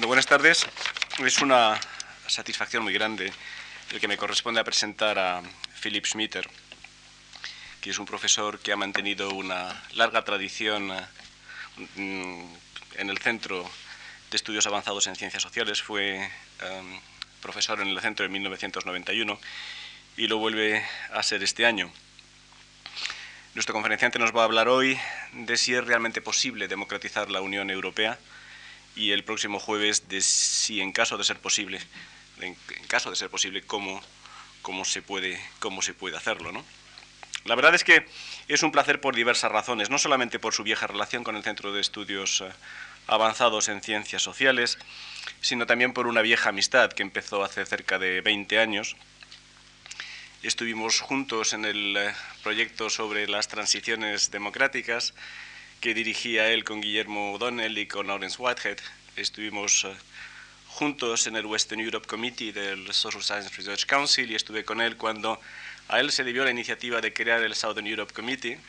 Buenas tardes. Es una satisfacción muy grande el que me corresponde presentar a Philip Schmitter, que es un profesor que ha mantenido una larga tradición mm, en el Centro de Estudios Avanzados en Ciencias Sociales. Fue em, profesor en el centro en 1991 y lo vuelve a ser este año. Nuestro conferenciante nos va a hablar hoy de si es realmente posible democratizar la Unión Europea y el próximo jueves de si en caso de ser posible, en, caso de ser posible, cómo, cómo, se, puede, cómo se puede hacerlo. ¿no? La verdad es que es un placer por diversas razones, no solamente por su vieja relación con el Centro de Estudios eh, Avanzados en Ciencias Sociales, sino también por una vieja amistad que empezó hace cerca de 20 años Estuvimos juntos en el eh, proyecto sobre las transiciones democráticas que dirigía él con Guillermo O'Donnell y con Lawrence Whitehead. Estuvimos eh, juntos en el Western Europe Committee del Social Science Research Council y estuve con él cuando a él se debió la iniciativa de crear el Southern Europe Committee.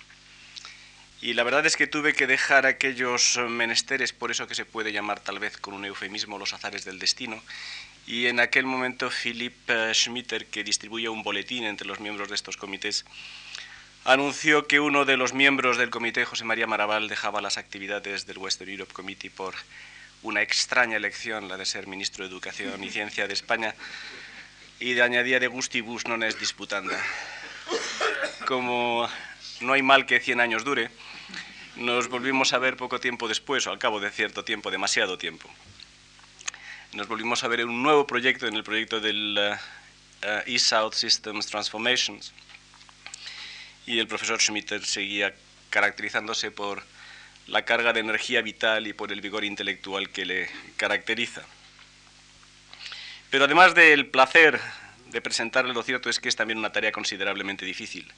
Y la verdad es que tuve que dejar aquellos menesteres, por eso que se puede llamar tal vez con un eufemismo los azares del destino, y en aquel momento Philip eh, Schmitter, que distribuye un boletín entre los miembros de estos comités, anunció que uno de los miembros del comité, José María Maraval, dejaba las actividades del Western Europe Committee por una extraña elección, la de ser ministro de Educación y Ciencia de España, y de añadía de gustibus non es disputanda. Como no hay mal que 100 años dure, nos volvimos a ver poco tiempo después, o al cabo de cierto tiempo, demasiado tiempo nos volvimos a ver en un nuevo proyecto, en el proyecto del uh, uh, East-South Systems Transformations. Y el profesor Schmitter seguía caracterizándose por la carga de energía vital y por el vigor intelectual que le caracteriza. Pero además del placer de presentarle, lo cierto es que es también una tarea considerablemente difícil.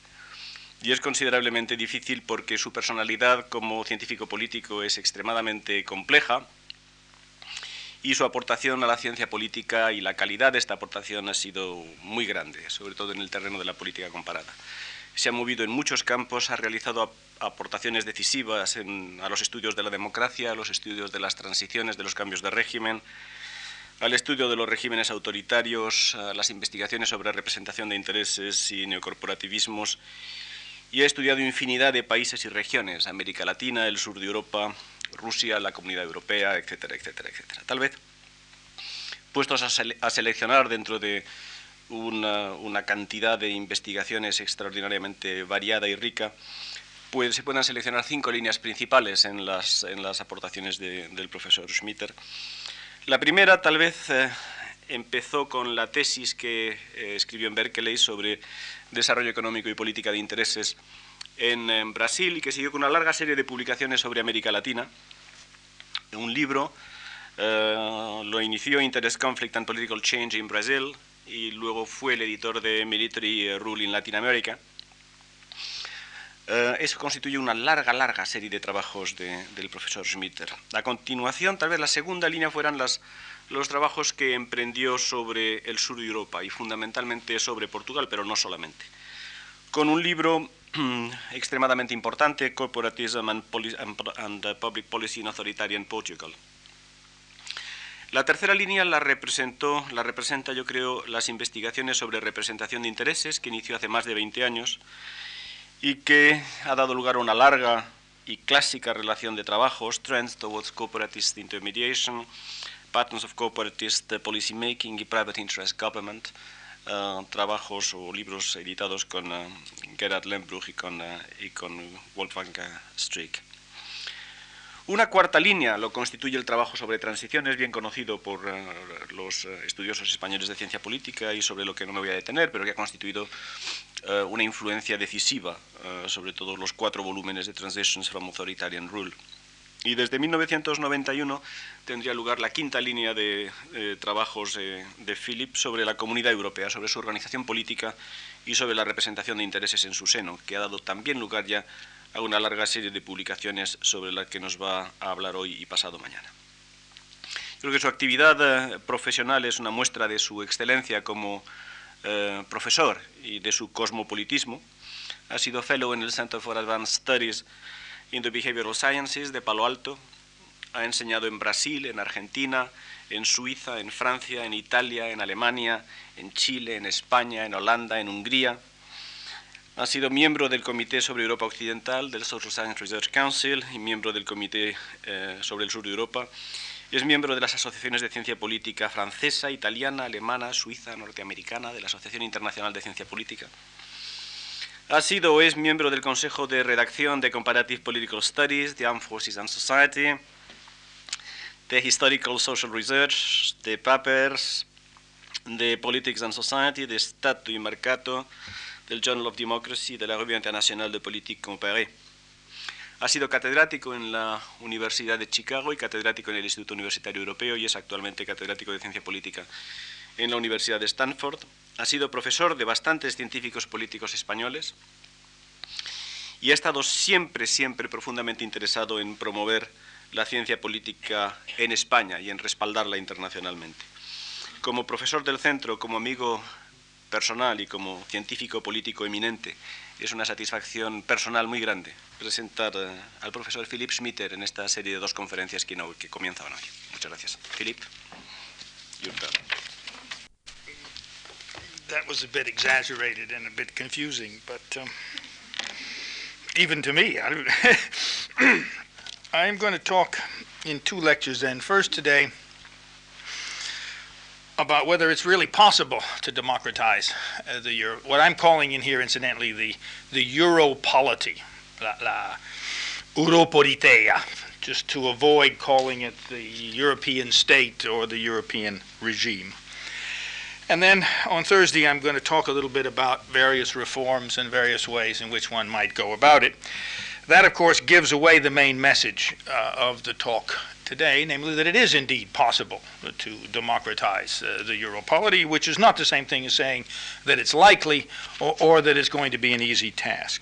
Y es considerablemente difícil porque su personalidad como científico político es extremadamente compleja, y su aportación a la ciencia política y la calidad de esta aportación ha sido muy grande, sobre todo en el terreno de la política comparada. Se ha movido en muchos campos, ha realizado aportaciones decisivas a los estudios de la democracia, a los estudios de las transiciones, de los cambios de régimen, al estudio de los regímenes autoritarios, a las investigaciones sobre representación de intereses y neocorporativismos, y ha estudiado infinidad de países y regiones, América Latina, el sur de Europa, Rusia, la Comunidad Europea, etcétera, etcétera, etcétera. Tal vez, puestos a, seleccionar dentro de una, cantidad de investigaciones extraordinariamente variada y rica, pues se puedan seleccionar cinco líneas principales en las, en las aportaciones del profesor Schmitter. La primera, tal vez, eh, empezó con la tesis que eh, escribió en Berkeley sobre desarrollo económico y política de intereses en, Brasil y que siguió con una larga serie de publicaciones sobre América Latina. Un libro eh, lo inició Interest, Conflict and Political Change in Brazil y luego fue el editor de Military Rule in Latin America. Eh, eso constituye una larga, larga serie de trabajos del profesor Schmitter. A continuación, tal vez la segunda línea fueran las, los trabajos que emprendió sobre el sur de Europa y fundamentalmente sobre Portugal, pero no solamente. Con un libro extremadamente importante, Corporatism and, Public Policy in Authoritarian Portugal. La tercera línea la representó, representa, yo creo, las investigaciones sobre representación de intereses que inició hace más de 20 años y que ha dado lugar a una larga y clásica relación de trabajos, Trends Towards Corporatist Intermediation, Patterns of Corporatist Policy Making y Private Interest Government, eh, trabajos o libros editados con uh, Gerhard Lembruch y con, uh, y con Wolfgang Strick. Una cuarta línea lo constituye el trabajo sobre transiciones, bien conocido por los estudiosos españoles de ciencia política y sobre lo que no me voy a detener, pero que ha constituido una influencia decisiva sobre todos los cuatro volúmenes de Transitions from Authoritarian Rule. Y desde 1991 tendría lugar la quinta línea de eh, trabajos de Philip sobre la comunidad europea, sobre su organización política y sobre la representación de intereses en su seno, que ha dado también lugar ya a una larga serie de publicaciones sobre las que nos va a hablar hoy y pasado mañana. Creo que su actividad eh, profesional es una muestra de su excelencia como eh, profesor y de su cosmopolitismo. Ha sido fellow en el Center for Advanced Studies in the Behavioral Sciences de Palo Alto. ha enseñado en Brasil, en Argentina, en Suiza, en Francia, en Italia, en Alemania, en Chile, en España, en Holanda, en Hungría. Ha sido miembro del Comité sobre Europa Occidental del Social Science Research Council y miembro del Comité eh, sobre el Sur de Europa. Es miembro de las asociaciones de ciencia política francesa, italiana, alemana, suiza, norteamericana, de la Asociación Internacional de Ciencia Política. Ha sido o es miembro del Consejo de Redacción de Comparative Political Studies, de Armed Forces and Society, de Historical Social Research, de Papers, de Politics and Society, de Stato y Mercato, del Journal of Democracy, de la Revue Internacional de Politique Comparée. Ha sido catedrático en la Universidad de Chicago y catedrático en el Instituto Universitario Europeo y es actualmente catedrático de Ciencia Política en la Universidad de Stanford. Ha sido profesor de bastantes científicos políticos españoles y ha estado siempre, siempre profundamente interesado en promover la ciencia política en España y en respaldarla internacionalmente. Como profesor del centro, como amigo personal y como científico político eminente, es una satisfacción personal muy grande presentar eh, al profesor Philip Schmitter en esta serie de dos conferencias que, que comienzan hoy. Muchas gracias. Philip, that was a bit exaggerated and a bit confusing, but um, even to me, I, I'm going to talk in two lectures then. First today about whether it's really possible to democratize uh, the euro. What I'm calling in here, incidentally, the the Europolity, la, la Europolitea, just to avoid calling it the European state or the European regime. And then on Thursday, I'm going to talk a little bit about various reforms and various ways in which one might go about it. That, of course, gives away the main message uh, of the talk today, namely that it is indeed possible to democratize uh, the Europolity, which is not the same thing as saying that it's likely or, or that it's going to be an easy task.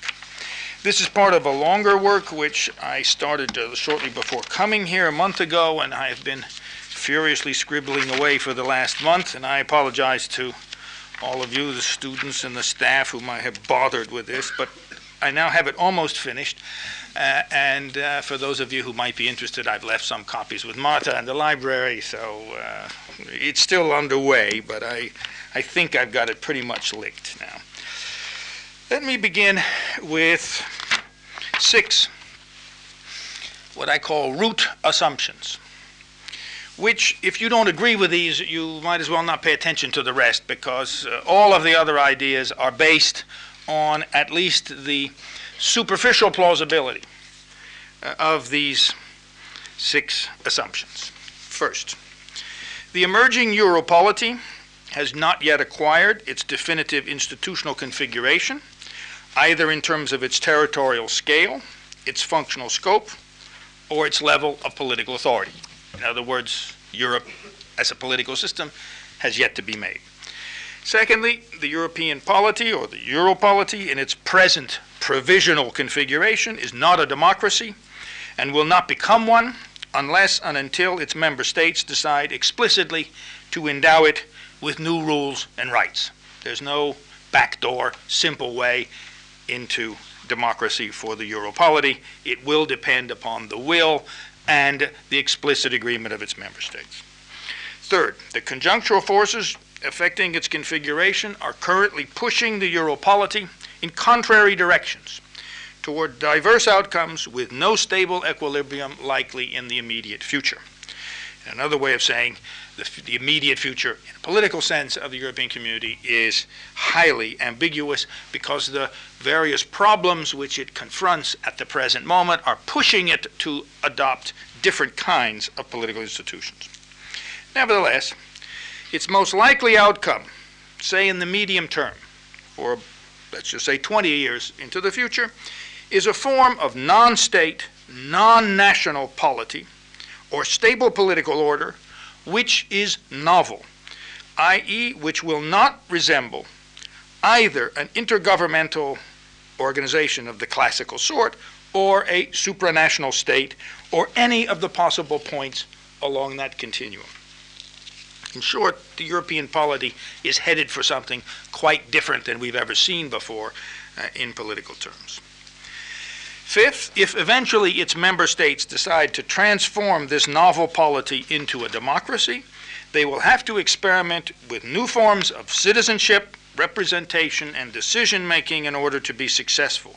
This is part of a longer work which I started uh, shortly before coming here a month ago, and I have been furiously scribbling away for the last month, and I apologize to all of you, the students and the staff, whom I have bothered with this, but I now have it almost finished. Uh, and uh, for those of you who might be interested, I've left some copies with Marta in the library, so uh, it's still underway, but I, I think I've got it pretty much licked now. Let me begin with six what I call root assumptions which, if you don't agree with these, you might as well not pay attention to the rest because uh, all of the other ideas are based on at least the superficial plausibility uh, of these six assumptions. First, the emerging Europolity has not yet acquired its definitive institutional configuration, either in terms of its territorial scale, its functional scope, or its level of political authority. In other words, Europe as a political system has yet to be made. Secondly, the European polity or the Europolity in its present provisional configuration is not a democracy and will not become one unless and until its member states decide explicitly to endow it with new rules and rights. There's no backdoor, simple way into democracy for the Europolity. It will depend upon the will and the explicit agreement of its member states. Third, the conjunctural forces affecting its configuration are currently pushing the Europolity in contrary directions toward diverse outcomes with no stable equilibrium likely in the immediate future. Another way of saying the, the, immediate future, in a political sense, of the European community is highly ambiguous because the various problems which it confronts at the present moment are pushing it to adopt different kinds of political institutions. Nevertheless, its most likely outcome, say in the medium term, or let's just say 20 years into the future, is a form of non state, non national polity or stable political order which is novel, i.e., which will not resemble either an intergovernmental organization of the classical sort or a supranational state or any of the possible points along that continuum. In short, the European polity is headed for something quite different than we've ever seen before uh, in political terms. Fifth, if eventually its member states decide to transform this novel polity into a democracy, they will have to experiment with new forms of citizenship, representation, and decision making in order to be successful.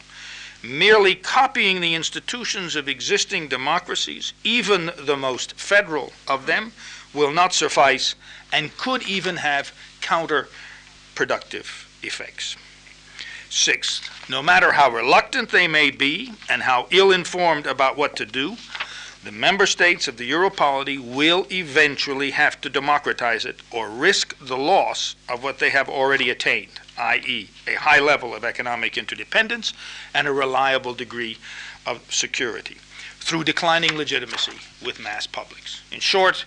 Merely copying the institutions of existing democracies, even the most federal of them, will not suffice and could even have counterproductive effects. Sixth, no matter how reluctant they may be and how ill informed about what to do, the member states of the Europolity will eventually have to democratize it or risk the loss of what they have already attained, i.e., a high level of economic interdependence and a reliable degree of security, through declining legitimacy with mass publics. In short,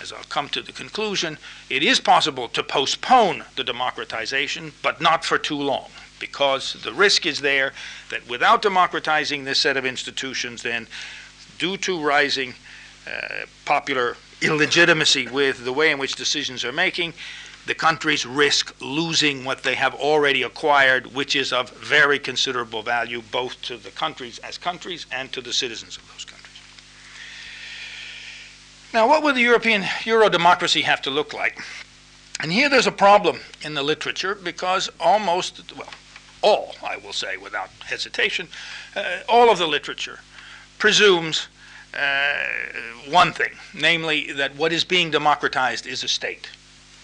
as I'll come to the conclusion, it is possible to postpone the democratization, but not for too long, because the risk is there that without democratizing this set of institutions, then due to rising uh, popular illegitimacy with the way in which decisions are making, the countries risk losing what they have already acquired, which is of very considerable value both to the countries as countries and to the citizens of those countries. Now, what would the European Euro democracy have to look like? And here there's a problem in the literature because almost, well, all, I will say without hesitation, uh, all of the literature presumes uh, one thing, namely that what is being democratized is a state.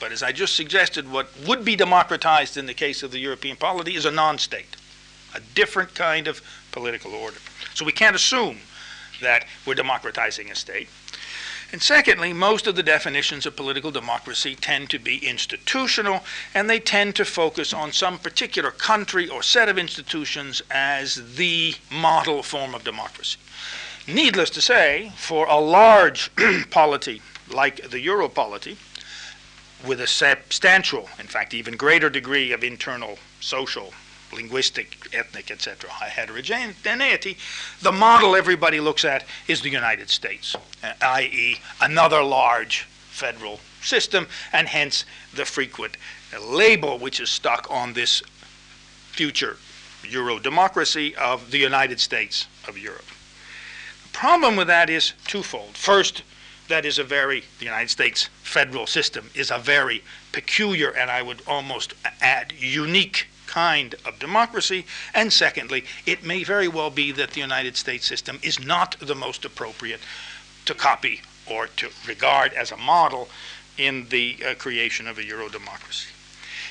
But as I just suggested, what would be democratized in the case of the European polity is a non state, a different kind of political order. So we can't assume that we're democratizing a state. And secondly, most of the definitions of political democracy tend to be institutional, and they tend to focus on some particular country or set of institutions as the model form of democracy. Needless to say, for a large polity like the Euro polity, with a substantial, in fact, even greater degree of internal social linguistic, ethnic, etc., heterogeneity, the model everybody looks at is the United States, uh, i.e., another large federal system, and hence the frequent label which is stuck on this future Euro democracy of the United States of Europe. The problem with that is twofold. First, that is a very, the United States federal system is a very peculiar and I would almost add unique kind of democracy. And secondly, it may very well be that the United States system is not the most appropriate to copy or to regard as a model in the uh, creation of a Euro democracy.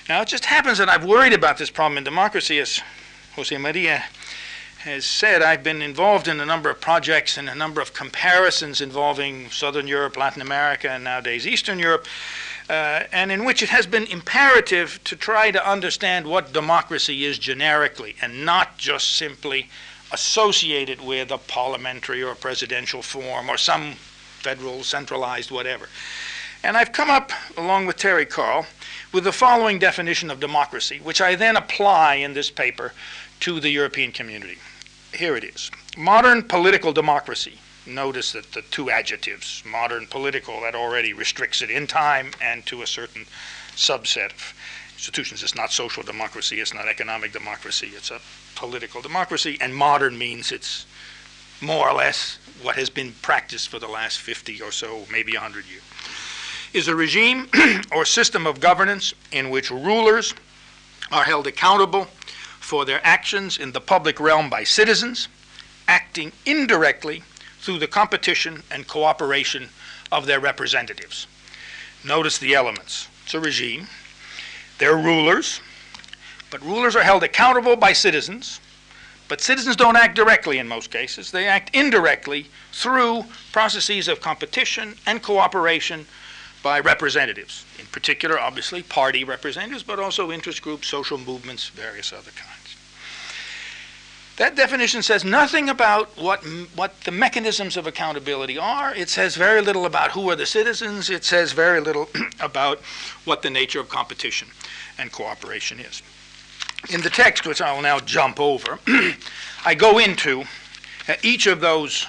Now, it just happens that I've worried about this problem in democracy, as Jose Maria has said. I've been involved in a number of projects and a number of comparisons involving Southern Europe, Latin America, and nowadays Eastern Europe uh, and in which it has been imperative to try to understand what democracy is generically and not just simply associate it with a parliamentary or presidential form or some federal, centralized, whatever. And I've come up, along with Terry Karl, with the following definition of democracy, which I then apply in this paper to the European community. Here it is Modern political democracy notice that the two adjectives, modern political, that already restricts it in time and to a certain subset of institutions. It's not social democracy, it's not economic democracy, it's a political democracy, and modern means it's more or less what has been practiced for the last 50 or so, maybe 100 years. Is a regime or system of governance in which rulers are held accountable for their actions in the public realm by citizens, acting indirectly through the competition and cooperation of their representatives. Notice the elements. It's a regime. They're rulers, but rulers are held accountable by citizens. But citizens don't act directly in most cases. They act indirectly through processes of competition and cooperation by representatives. In particular, obviously, party representatives, but also interest groups, social movements, various other kinds. That definition says nothing about what, what the mechanisms of accountability are. It says very little about who are the citizens. It says very little about what the nature of competition and cooperation is. In the text, which I will now jump over, I go into uh, each of those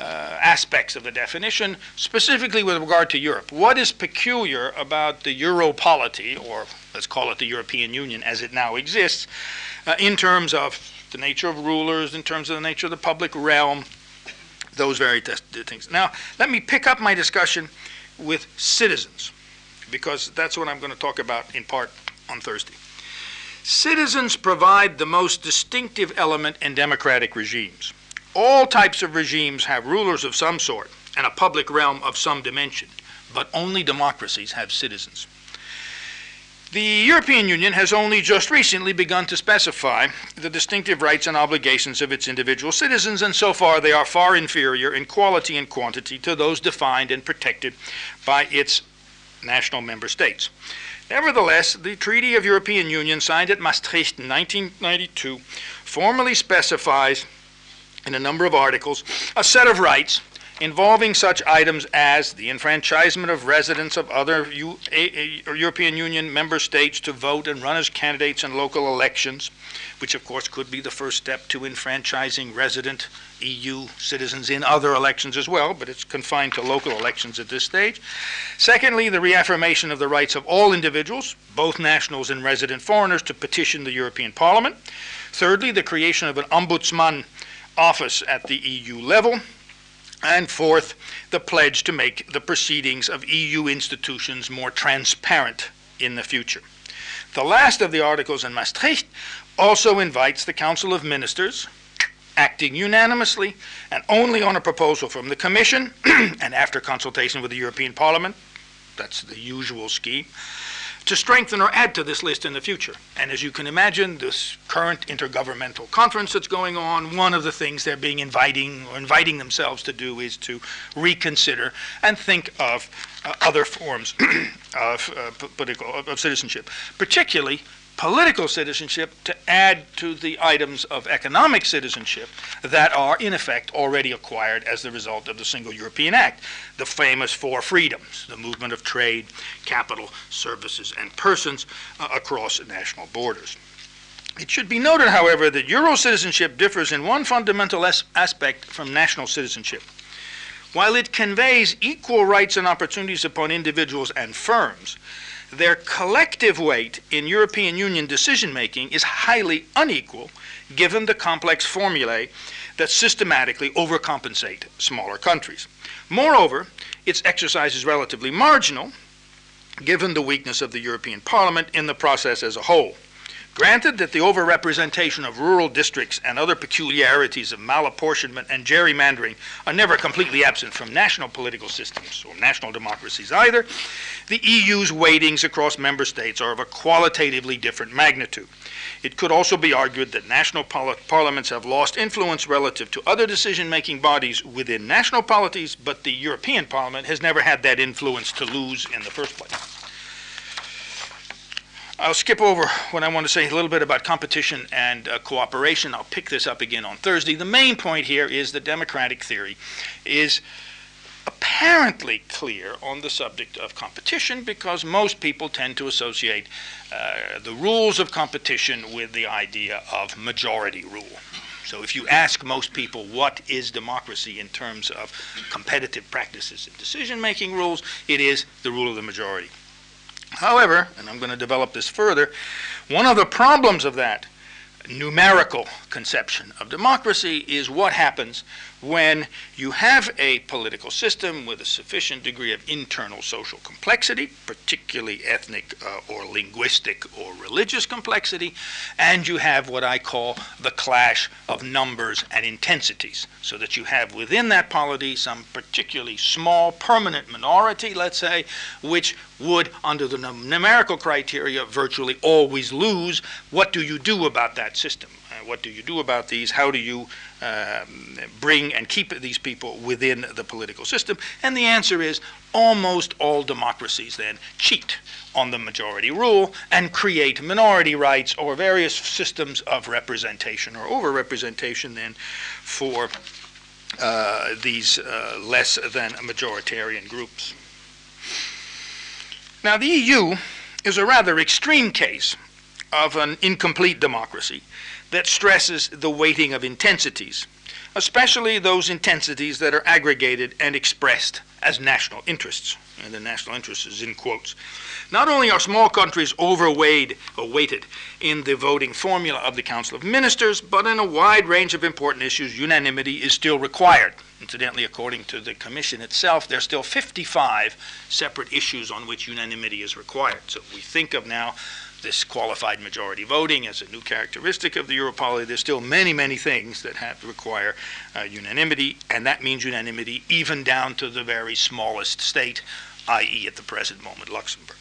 uh, aspects of the definition, specifically with regard to Europe. What is peculiar about the Europolity, or let's call it the European Union as it now exists, uh, in terms of the nature of rulers, in terms of the nature of the public realm, those very things. Now, let me pick up my discussion with citizens, because that's what I'm going to talk about in part on Thursday. Citizens provide the most distinctive element in democratic regimes. All types of regimes have rulers of some sort and a public realm of some dimension, but only democracies have citizens. The European Union has only just recently begun to specify the distinctive rights and obligations of its individual citizens, and so far they are far inferior in quality and quantity to those defined and protected by its national member states. Nevertheless, the Treaty of European Union signed at Maastricht in 1992 formally specifies in a number of articles a set of rights involving such items as the enfranchisement of residents of other U- a- a- European Union member states to vote and run as candidates in local elections, which of course could be the first step to enfranchising resident EU citizens in other elections as well, but it's confined to local elections at this stage. Secondly, the reaffirmation of the rights of all individuals, both nationals and resident foreigners, to petition the European Parliament. Thirdly, the creation of an ombudsman office at the EU level. And fourth, the pledge to make the proceedings of EU institutions more transparent in the future. The last of the articles in Maastricht also invites the Council of Ministers, acting unanimously and only on a proposal from the Commission and after consultation with the European Parliament, that's the usual scheme, to strengthen or add to this list in the future. And as you can imagine, this current intergovernmental conference that's going on, one of the things they're being inviting or inviting themselves to do is to reconsider and think of uh, other forms of uh, political of citizenship, particularly political citizenship to add to the items of economic citizenship that are, in effect, already acquired as the result of the Single European Act. The famous four freedoms the movement of trade, capital, services, and persons uh, across national borders. It should be noted, however, that Euro citizenship differs in one fundamental as- aspect from national citizenship. While it conveys equal rights and opportunities upon individuals and firms, their collective weight in European Union decision making is highly unequal given the complex formulae that systematically overcompensate smaller countries. Moreover, its exercise is relatively marginal given the weakness of the European Parliament in the process as a whole. Granted that the overrepresentation of rural districts and other peculiarities of malapportionment and gerrymandering are never completely absent from national political systems or national democracies either, the EU's weightings across member states are of a qualitatively different magnitude. It could also be argued that national parliaments have lost influence relative to other decision making bodies within national polities, but the European Parliament has never had that influence to lose in the first place. I'll skip over what I want to say a little bit about competition and uh, cooperation. I'll pick this up again on Thursday. The main point here is the democratic theory is apparently clear on the subject of competition because most people tend to associate uh, the rules of competition with the idea of majority rule. So if you ask most people what is democracy in terms of competitive practices and decision making rules, it is the rule of the majority. However, and I'm going to develop this further, one of the problems of that numerical conception of democracy is what happens when you have a political system with a sufficient degree of internal social complexity, particularly ethnic uh, or linguistic or religious complexity, and you have what I call the clash of numbers and intensities, so that you have within that polity some particularly small permanent minority, let's say, which would, under the numerical criteria, virtually always lose. What do you do about that system? What do you do about these? How do you um, bring and keep these people within the political system? And the answer is almost all democracies then cheat on the majority rule and create minority rights or various systems of representation or overrepresentation then for uh, these uh, less than majoritarian groups. Now, the EU is a rather extreme case of an incomplete democracy that stresses the weighting of intensities especially those intensities that are aggregated and expressed as national interests. And the national interest is in quotes. Not only are small countries overweighed or weighted in the voting formula of the Council of Ministers, but in a wide range of important issues, unanimity is still required. Incidentally, according to the Commission itself, there are still 55 separate issues on which unanimity is required. So we think of now this qualified majority voting as a new characteristic of the Europoly. There's still many, many things that have to require uh, unanimity, and that means unanimity even down to the very smallest state, i.e., at the present moment, Luxembourg.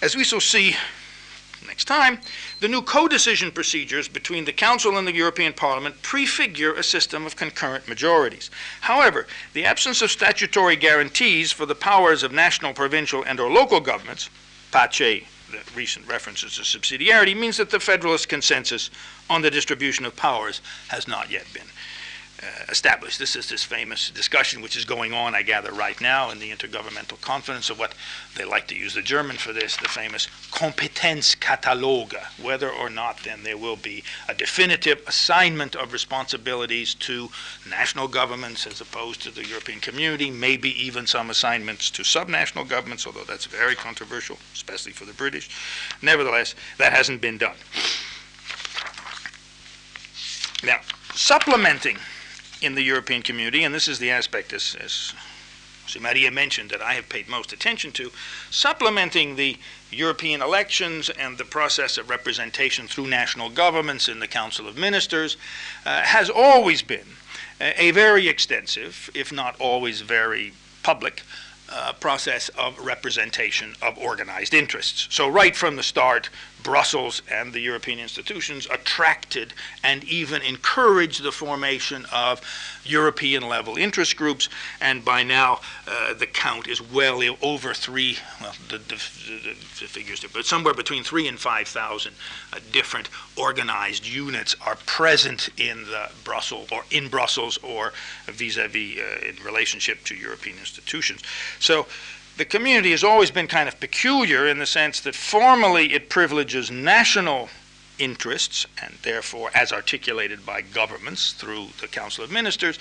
As we shall see next time, the new co-decision procedures between the Council and the European Parliament prefigure a system of concurrent majorities. However, the absence of statutory guarantees for the powers of national, provincial, and or local governments, PACE the recent references to subsidiarity means that the Federalist consensus on the distribution of powers has not yet been Uh, established. This is this famous discussion which is going on, I gather, right now in the Intergovernmental Conference of what they like to use the German for this, the famous Kompetenzkataloge, whether or not then there will be a definitive assignment of responsibilities to national governments as opposed to the European community, maybe even some assignments to subnational governments, although that's very controversial, especially for the British. Nevertheless, that hasn't been done. Now, supplementing in the European community, and this is the aspect, as, as Maria mentioned, that I have paid most attention to, supplementing the European elections and the process of representation through national governments in the Council of Ministers uh, has always been a, a very extensive, if not always very public, uh, process of representation of organized interests. So, right from the start, Brussels and the European institutions attracted and even encouraged the formation of European level interest groups, and by now uh, the count is well over three, well, the, the, the, the figures, but somewhere between three and 5,000 uh, different organized units are present in the Brussels or in Brussels or vis-a-vis uh, in relationship to European institutions. So the community has always been kind of peculiar in the sense that formally it privileges national interests, and therefore as articulated by governments through the Council of Ministers,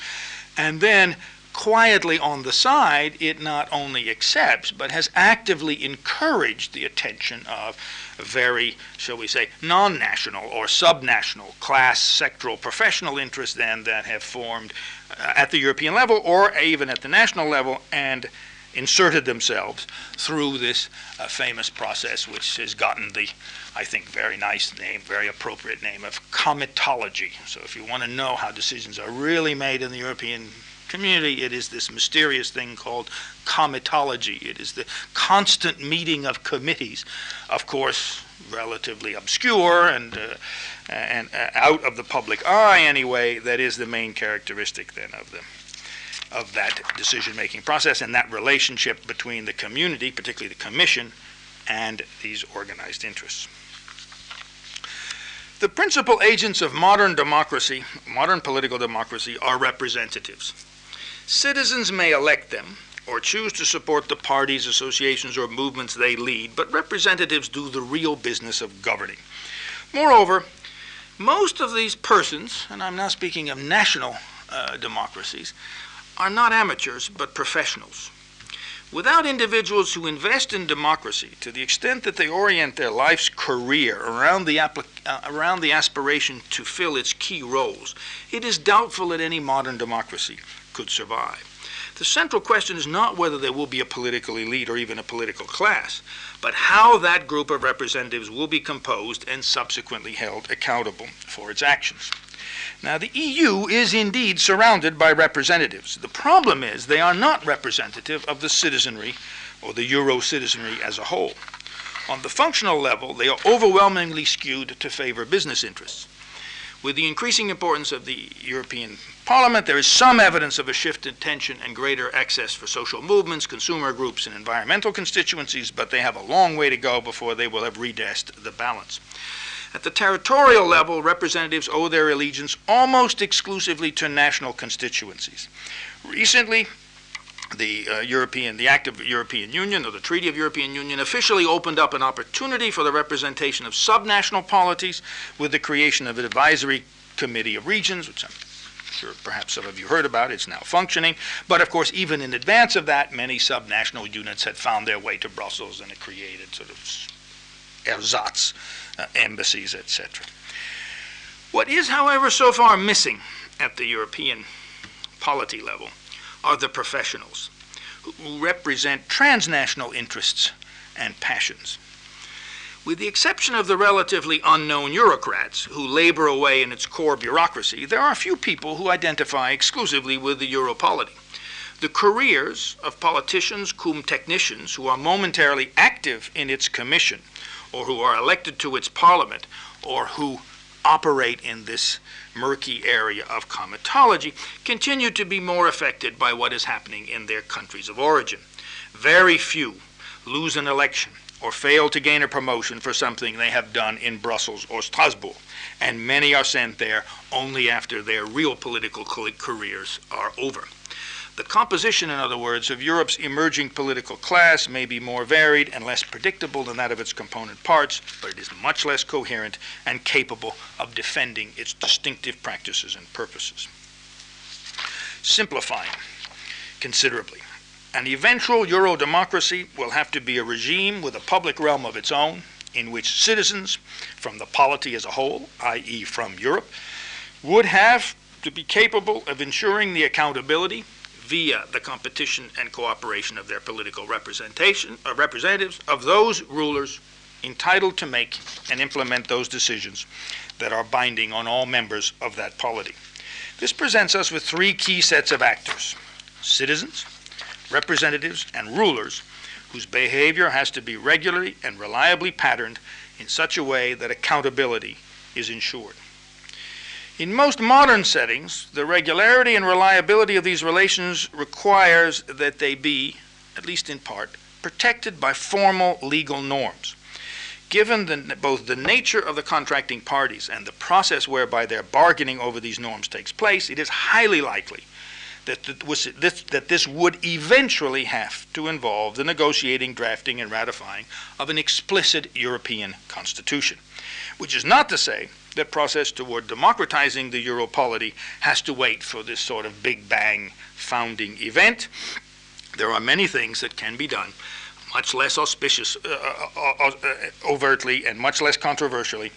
and then quietly on the side, it not only accepts, but has actively encouraged the attention of very, shall we say, non national or subnational class, sectoral, professional interests then that have formed uh, at the European level or even at the national level and inserted themselves through this uh, famous process, which has gotten the, I think, very nice name, very appropriate name of comitology. So if you want to know how decisions are really made in the European community, it is this mysterious thing called comitology. It is the constant meeting of committees, of course, relatively obscure and uh, and uh, out of the public eye anyway. That is the main characteristic then of them of that decision-making process and that relationship between the community, particularly the commission, and these organized interests. The principal agents of modern democracy, modern political democracy, are representatives. Citizens may elect them or choose to support the parties, associations, or movements they lead, but representatives do the real business of governing. Moreover, most of these persons, and I'm now speaking of national uh, democracies, are not amateurs, but professionals. Without individuals who invest in democracy to the extent that they orient their life's career around the, uh, around the aspiration to fill its key roles, it is doubtful that any modern democracy could survive. The central question is not whether there will be a political elite or even a political class, but how that group of representatives will be composed and subsequently held accountable for its actions. Now, the EU is indeed surrounded by representatives. The problem is they are not representative of the citizenry or the Euro citizenry as a whole. On the functional level, they are overwhelmingly skewed to favor business interests. With the increasing importance of the European Parliament, there is some evidence of a shift in tension and greater access for social movements, consumer groups, and environmental constituencies, but they have a long way to go before they will have redressed the balance. At the territorial level, representatives owe their allegiance almost exclusively to national constituencies. Recently, the uh, European, the Act of European Union, or the Treaty of European Union, officially opened up an opportunity for the representation of subnational polities with the creation of an advisory committee of regions, which I'm sure perhaps some of you heard about. It's now functioning. But of course, even in advance of that, many subnational units had found their way to Brussels and it created sort of ersatz uh, embassies, etc. What is, however, so far missing at the European polity level are the professionals who represent transnational interests and passions. With the exception of the relatively unknown bureaucrats who labor away in its core bureaucracy, there are few people who identify exclusively with the Europolity. The careers of politicians cum technicians who are momentarily active in its commission or who are elected to its parliament or who operate in this murky area of comitology continue to be more affected by what is happening in their countries of origin. Very few lose an election or fail to gain a promotion for something they have done in Brussels or Strasbourg, and many are sent there only after their real political careers are over. The composition, in other words, of Europe's emerging political class may be more varied and less predictable than that of its component parts, but it is much less coherent and capable of defending its distinctive practices and purposes. Simplifying considerably. An eventual Euro democracy will have to be a regime with a public realm of its own, in which citizens from the polity as a whole, i.e., from Europe, would have to be capable of ensuring the accountability via the competition and cooperation of their political representation, uh, representatives of those rulers entitled to make and implement those decisions that are binding on all members of that polity. This presents us with three key sets of actors citizens, representatives, and rulers whose behavior has to be regularly and reliably patterned in such a way that accountability is ensured. In most modern settings, the regularity and reliability of these relations requires that they be, at least in part, protected by formal legal norms. Given the, both the nature of the contracting parties and the process whereby their bargaining over these norms takes place, it is highly likely that, that this would eventually have to involve the negotiating, drafting, and ratifying of an explicit European constitution. Which is not to say that process toward democratizing the euro polity has to wait for this sort of big bang founding event. There are many things that can be done much less auspicious, uh, uh, uh, uh overtly, and much less controversially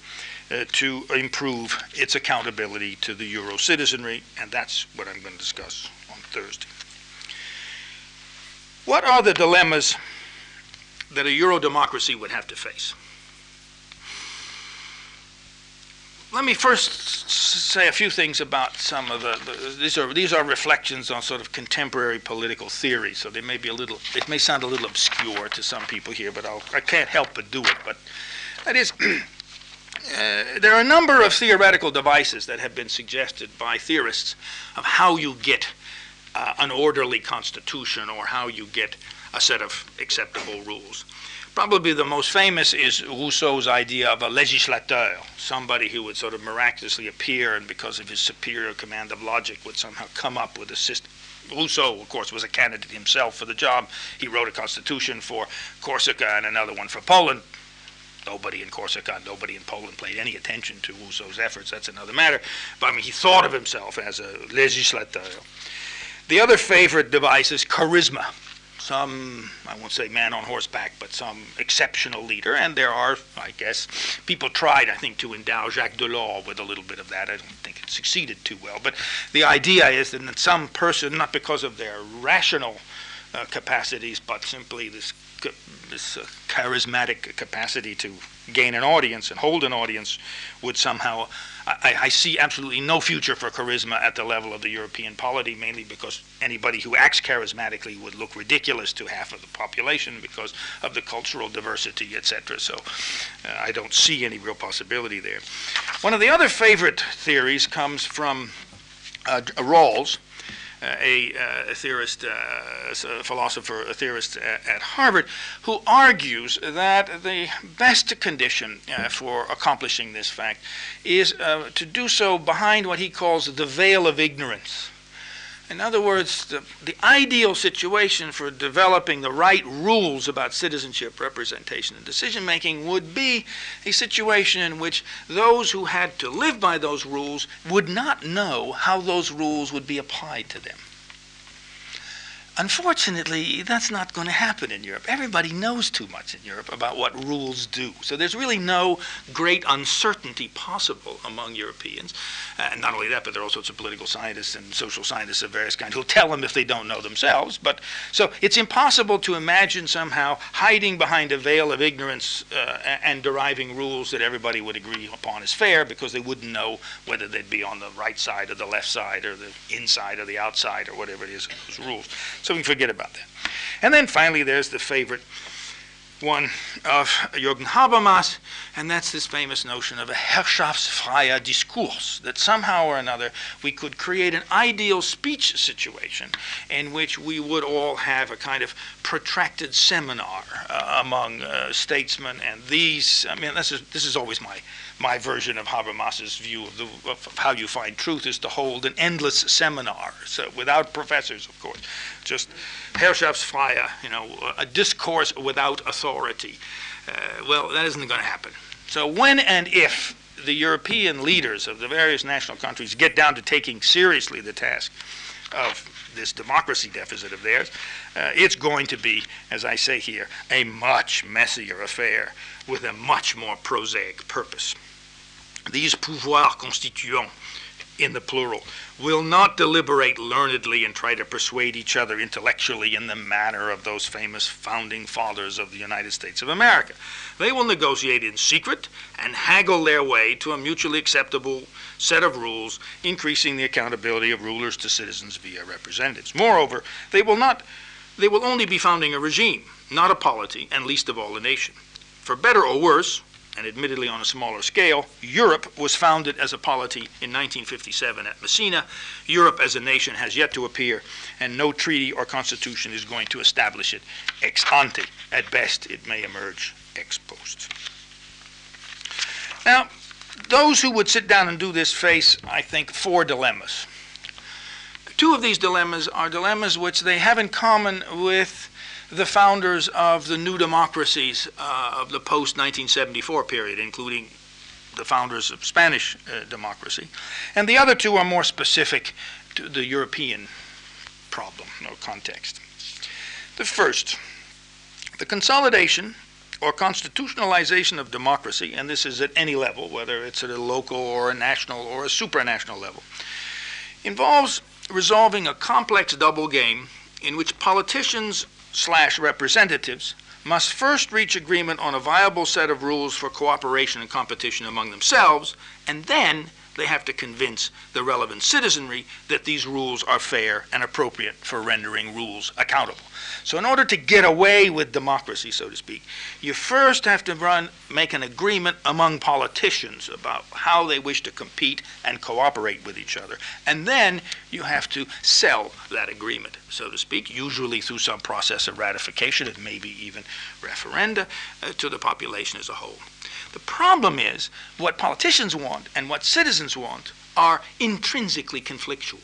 uh, to improve its accountability to the euro citizenry, and that's what I'm going to discuss on Thursday. What are the dilemmas that a Euro democracy would have to face? Let me first say a few things about some of the, the, these are these are reflections on sort of contemporary political theory, so they may be a little it may sound a little obscure to some people here, but I'll, I can not help but do it. But that is, uh, there are a number of theoretical devices that have been suggested by theorists of how you get uh, an orderly constitution or how you get a set of acceptable rules. Probably the most famous is Rousseau's idea of a legislateur, somebody who would sort of miraculously appear and because of his superior command of logic would somehow come up with a system. Rousseau, of course, was a candidate himself for the job. He wrote a constitution for Corsica and another one for Poland. Nobody in Corsica, nobody in Poland paid any attention to Rousseau's efforts. That's another matter. But I mean, he thought of himself as a legislateur. The other favorite device is charisma. Some, I won't say man on horseback, but some exceptional leader. And there are, I guess, people tried, I think, to endow Jacques Delors with a little bit of that. I don't think it succeeded too well. But the idea is that some person, not because of their rational uh, capacities, but simply this, this uh, charismatic capacity to gain an audience and hold an audience, would somehow I, I, see absolutely no future for charisma at the level of the European polity, mainly because anybody who acts charismatically would look ridiculous to half of the population because of the cultural diversity, etc. So uh, I don't see any real possibility there. One of the other favorite theories comes from uh, Rawls, a, uh, a, theorist, uh, a philosopher, a theorist at, at, Harvard, who argues that the best condition for accomplishing this fact is to do so behind what he calls the veil of ignorance. In other words, the, the ideal situation for developing the right rules about citizenship, representation, and decision making would be a situation in which those who had to live by those rules would not know how those rules would be applied to them. Unfortunately, that's not going to happen in Europe. Everybody knows too much in Europe about what rules do. So there's really no great uncertainty possible among Europeans. And not only that, but there are all sorts of political scientists and social scientists of various kinds who'll tell them if they don't know themselves. But so it's impossible to imagine somehow hiding behind a veil of ignorance uh, and deriving rules that everybody would agree upon as fair because they wouldn't know whether they'd be on the right side or the left side or the inside or the outside or whatever it is, those rules. So we forget about that. And then finally, there's the favorite one of Jürgen Habermas, and that's this famous notion of a Herrschaftsfreier Diskurs, that somehow or another we could create an ideal speech situation in which we would all have a kind of protracted seminar uh, among uh, statesmen, and these, I mean, this is, this is always my my version of Habermas's view of, the, of, how you find truth is to hold an endless seminar, so without professors, of course, just Herrschaftsfreie, you know, a discourse without authority. Uh, well, that isn't going to happen. So when and if the European leaders of the various national countries get down to taking seriously the task of this democracy deficit of theirs, uh, it's going to be, as I say here, a much messier affair with a much more prosaic purpose. These pouvoirs constituants, in the plural, will not deliberate learnedly and try to persuade each other intellectually in the manner of those famous founding fathers of the United States of America. They will negotiate in secret and haggle their way to a mutually acceptable set of rules, increasing the accountability of rulers to citizens via representatives. Moreover, they will not they will only be founding a regime, not a polity, and least of all a nation. For better or worse, and admittedly on a smaller scale, Europe was founded as a polity in 1957 at Messina. Europe as a nation has yet to appear, and no treaty or constitution is going to establish it ex ante. At best, it may emerge ex post. Now, those who would sit down and do this face, I think, four dilemmas. Two of these dilemmas are dilemmas which they have in common with the founders of the new democracies uh, of the post 1974 period, including the founders of Spanish uh, democracy. And the other two are more specific to the European problem or context. The first, the consolidation or constitutionalization of democracy, and this is at any level, whether it's at a local or a national or a supranational level, involves resolving a complex double game in which politicians slash representatives must first reach agreement on a viable set of rules for cooperation and competition among themselves, and then they have to convince the relevant citizenry that these rules are fair and appropriate for rendering rules accountable. So, in order to get away with democracy, so to speak, you first have to run, make an agreement among politicians about how they wish to compete and cooperate with each other. And then you have to sell that agreement, so to speak, usually through some process of ratification and maybe even referenda uh, to the population as a whole. The problem is what politicians want and what citizens want are intrinsically conflictual.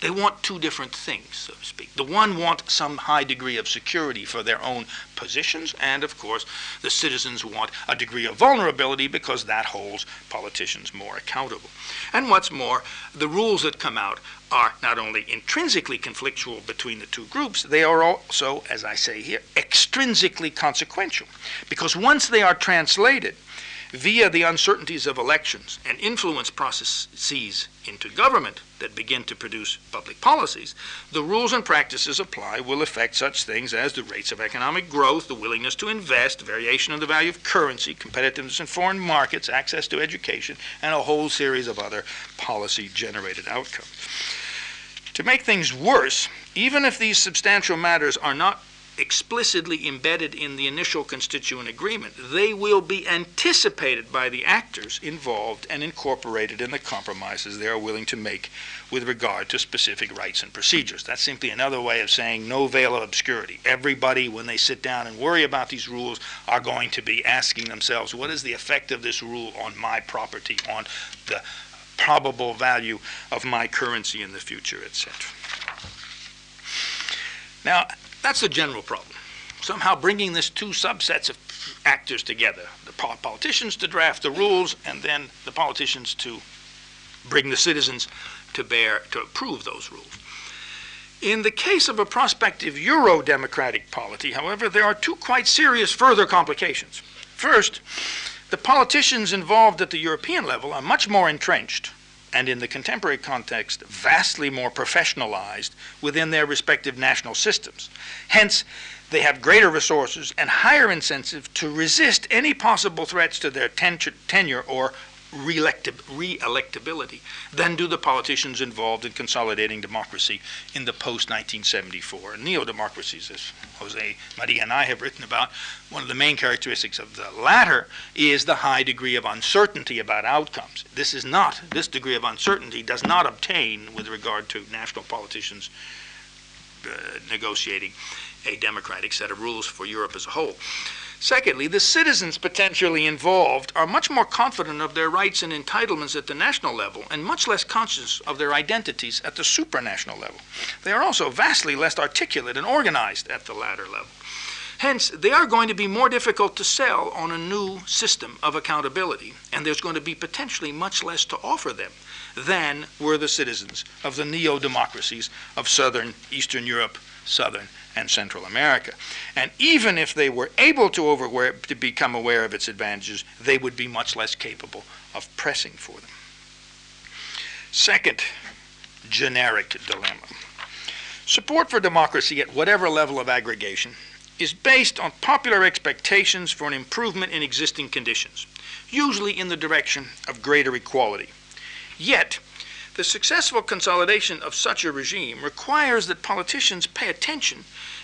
They want two different things, so to speak. The one want some high degree of security for their own positions, and of course, the citizens want a degree of vulnerability because that holds politicians more accountable. And what's more, the rules that come out are not only intrinsically conflictual between the two groups, they are also, as I say here, extrinsically consequential. Because once they are translated via the uncertainties of elections and influence processes into government that begin to produce public policies, the rules and practices applied will affect such things as the rates of economic growth, the willingness to invest, variation in the value of currency, competitiveness in foreign markets, access to education, and a whole series of other policy generated outcomes. To make things worse, even if these substantial matters are not explicitly embedded in the initial constituent agreement. They will be anticipated by the actors involved and incorporated in the compromises they are willing to make with regard to specific rights and procedures. That's simply another way of saying no veil of obscurity. Everybody, when they sit down and worry about these rules, are going to be asking themselves, what is the effect of this rule on my property, on the probable value of my currency in the future, etc. Now, that's the general problem. Somehow bringing this two subsets of actors together, the politicians to draft the rules, and then the politicians to bring the citizens to bear to approve those rules. In the case of a prospective Euro democratic polity, however, there are two quite serious further complications. First, the politicians involved at the European level are much more entrenched and, in the contemporary context, vastly more professionalized within their respective national systems. Hence, they have greater resources and higher incentive to resist any possible threats to their tenure or re-electability than do the politicians involved in consolidating democracy in the post-1974 neo-democracies, as Jose Maria and I have written about. One of the main characteristics of the latter is the high degree of uncertainty about outcomes. This is not, this degree of uncertainty does not obtain with regard to national politicians uh, negotiating a democratic set of rules for Europe as a whole. Secondly, the citizens potentially involved are much more confident of their rights and entitlements at the national level and much less conscious of their identities at the supranational level. They are also vastly less articulate and organized at the latter level. Hence, they are going to be more difficult to sell on a new system of accountability, and there's going to be potentially much less to offer them than were the citizens of the neo democracies of Southern Eastern Europe, Southern and Central America. And even if they were able to, overwear, to become aware of its advantages, they would be much less capable of pressing for them. Second generic dilemma. Support for democracy at whatever level of aggregation is based on popular expectations for an improvement in existing conditions, usually in the direction of greater equality. Yet, the successful consolidation of such a regime requires that politicians pay attention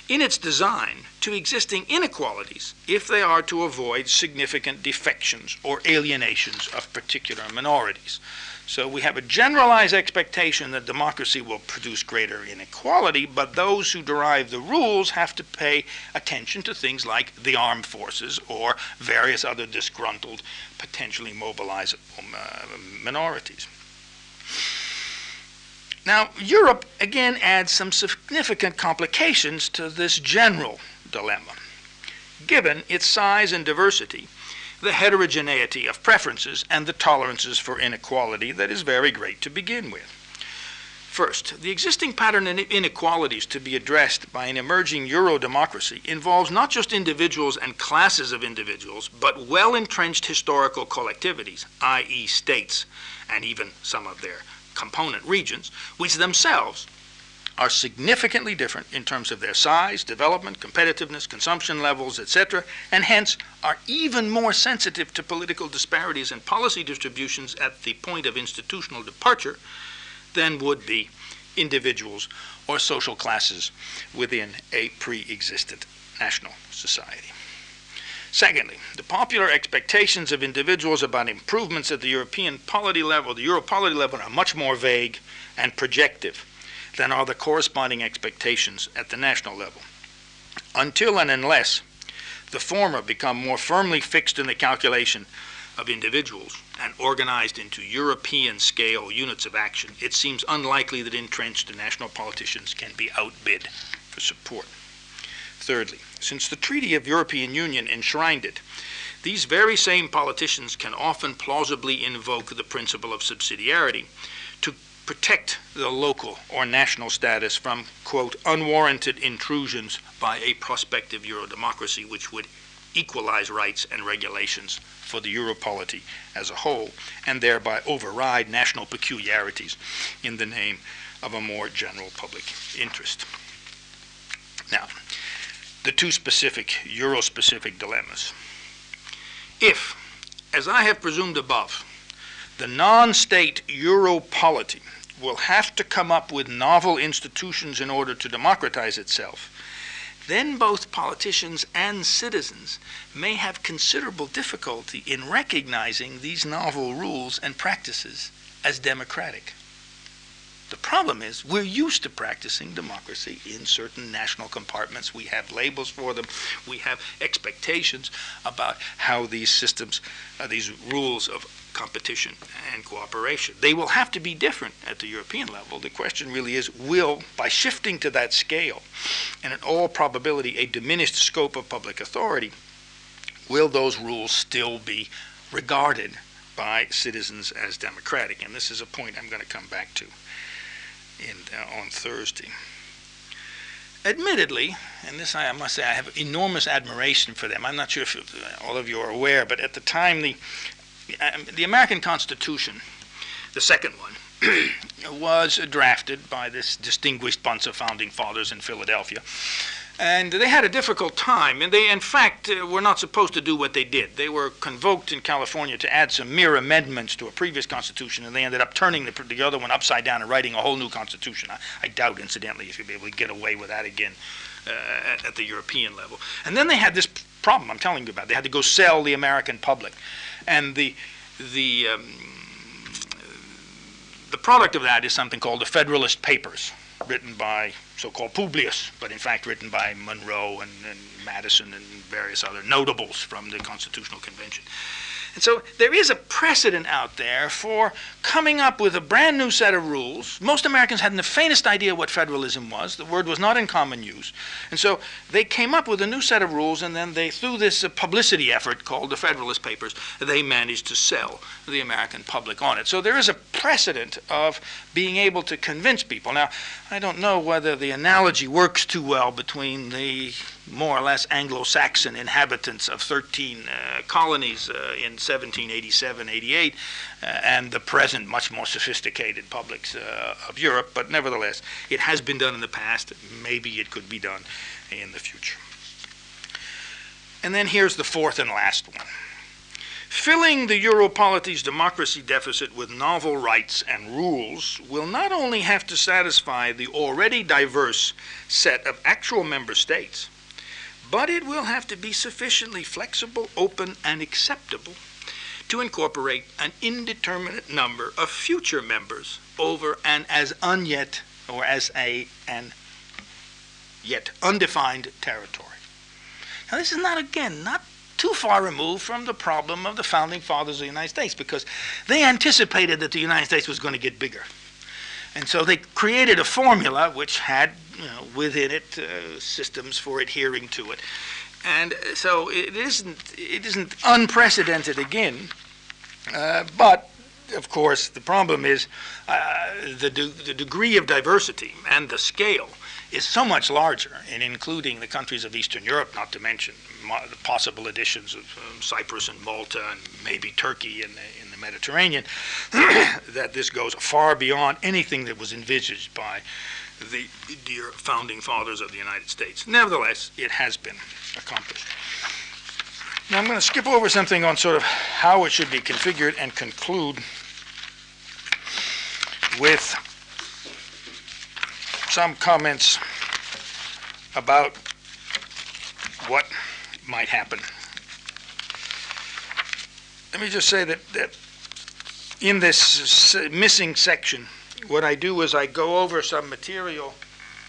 in its design to existing inequalities if they are to avoid significant defections or alienations of particular minorities. So we have a generalized expectation that democracy will produce greater inequality, but those who derive the rules have to pay attention to things like the armed forces or various other disgruntled, potentially mobilizable uh, minorities. Now, Europe again adds some significant complications to this general dilemma. Given its size and diversity, the heterogeneity of preferences, and the tolerances for inequality that is very great to begin with. First, the existing pattern of inequalities to be addressed by an emerging Euro democracy involves not just individuals and classes of individuals, but well entrenched historical collectivities, i.e., states, and even some of their component regions, which themselves are significantly different in terms of their size, development, competitiveness, consumption levels, etc., and hence are even more sensitive to political disparities and policy distributions at the point of institutional departure than would be individuals or social classes within a pre existent national society. Secondly, the popular expectations of individuals about improvements at the European polity level, the Euro polity level, are much more vague and projective than are the corresponding expectations at the national level. Until and unless the former become more firmly fixed in the calculation of individuals and organized into European scale units of action, it seems unlikely that entrenched national politicians can be outbid for support. Thirdly, since the Treaty of European Union enshrined it, these very same politicians can often plausibly invoke the principle of subsidiarity to protect the local or national status from, quote, unwarranted intrusions by a prospective Euro democracy which would equalize rights and regulations for the Europolity as a whole, and thereby override national peculiarities in the name of a more general public interest. Now, the two specific, Euro-specific dilemmas. If, as I have presumed above, the non-state Euro polity will have to come up with novel institutions in order to democratize itself, then both politicians and citizens may have considerable difficulty in recognizing these novel rules and practices as democratic. The problem is we're used to practicing democracy in certain national compartments. We have labels for them. We have expectations about how these systems, uh, these rules of competition and cooperation. They will have to be different at the European level. The question really is will, by shifting to that scale, and in all probability a diminished scope of public authority, will those rules still be regarded by citizens as democratic? And this is a point I'm going to come back to in, uh, on Thursday. Admittedly, and this I must say, I have enormous admiration for them. I'm not sure if uh, all of you are aware, but at the time the um, the American Constitution, the second one, was drafted by this distinguished bunch of founding fathers in Philadelphia. And they had a difficult time, and they, in fact, uh, were not supposed to do what they did. They were convoked in California to add some mere amendments to a previous constitution, and they ended up turning the, the other one upside down and writing a whole new constitution. I, I doubt, incidentally, if you'll be able to get away with that again uh, at, at the European level. And then they had this problem I'm telling you about. They had to go sell the American public and the the um, the product of that is something called the Federalist Papers, written by so-called Publius, but in fact written by Monroe and, and Madison and various other notables from the Constitutional Convention. And so there is a precedent out there for coming up with a brand new set of rules. Most Americans hadn't the faintest idea what federalism was. The word was not in common use. And so they came up with a new set of rules, and then they, through this uh, publicity effort called the Federalist Papers, they managed to sell the American public on it. So there is a precedent of being able to convince people. Now, I don't know whether the analogy works too well between the more or less Anglo-Saxon inhabitants of 13 uh, colonies uh, in 1787, 88, uh, and the present much more sophisticated publics uh, of Europe. But nevertheless, it has been done in the past. Maybe it could be done in the future. And then here's the fourth and last one. Filling the Europolity's democracy deficit with novel rights and rules will not only have to satisfy the already diverse set of actual member states, but it will have to be sufficiently flexible, open, and acceptable to incorporate an indeterminate number of future members over an as unyet or as a an yet undefined territory. Now this is not again not too far removed from the problem of the founding fathers of the United States because they anticipated that the United States was going to get bigger. And so they created a formula which had you know, within it uh, systems for adhering to it. And so it isn't, it isn't unprecedented again, uh, but of course the problem is uh, the, de- the degree of diversity and the scale is so much larger, in including the countries of Eastern Europe, not to mention the possible additions of um, Cyprus and Malta and maybe Turkey in the, in the Mediterranean, that this goes far beyond anything that was envisaged by the dear founding fathers of the United States. Nevertheless, it has been accomplished. Now I'm going to skip over something on sort of how it should be configured and conclude with some comments about what might happen. Let me just say that, that in this missing section, what I do is I go over some material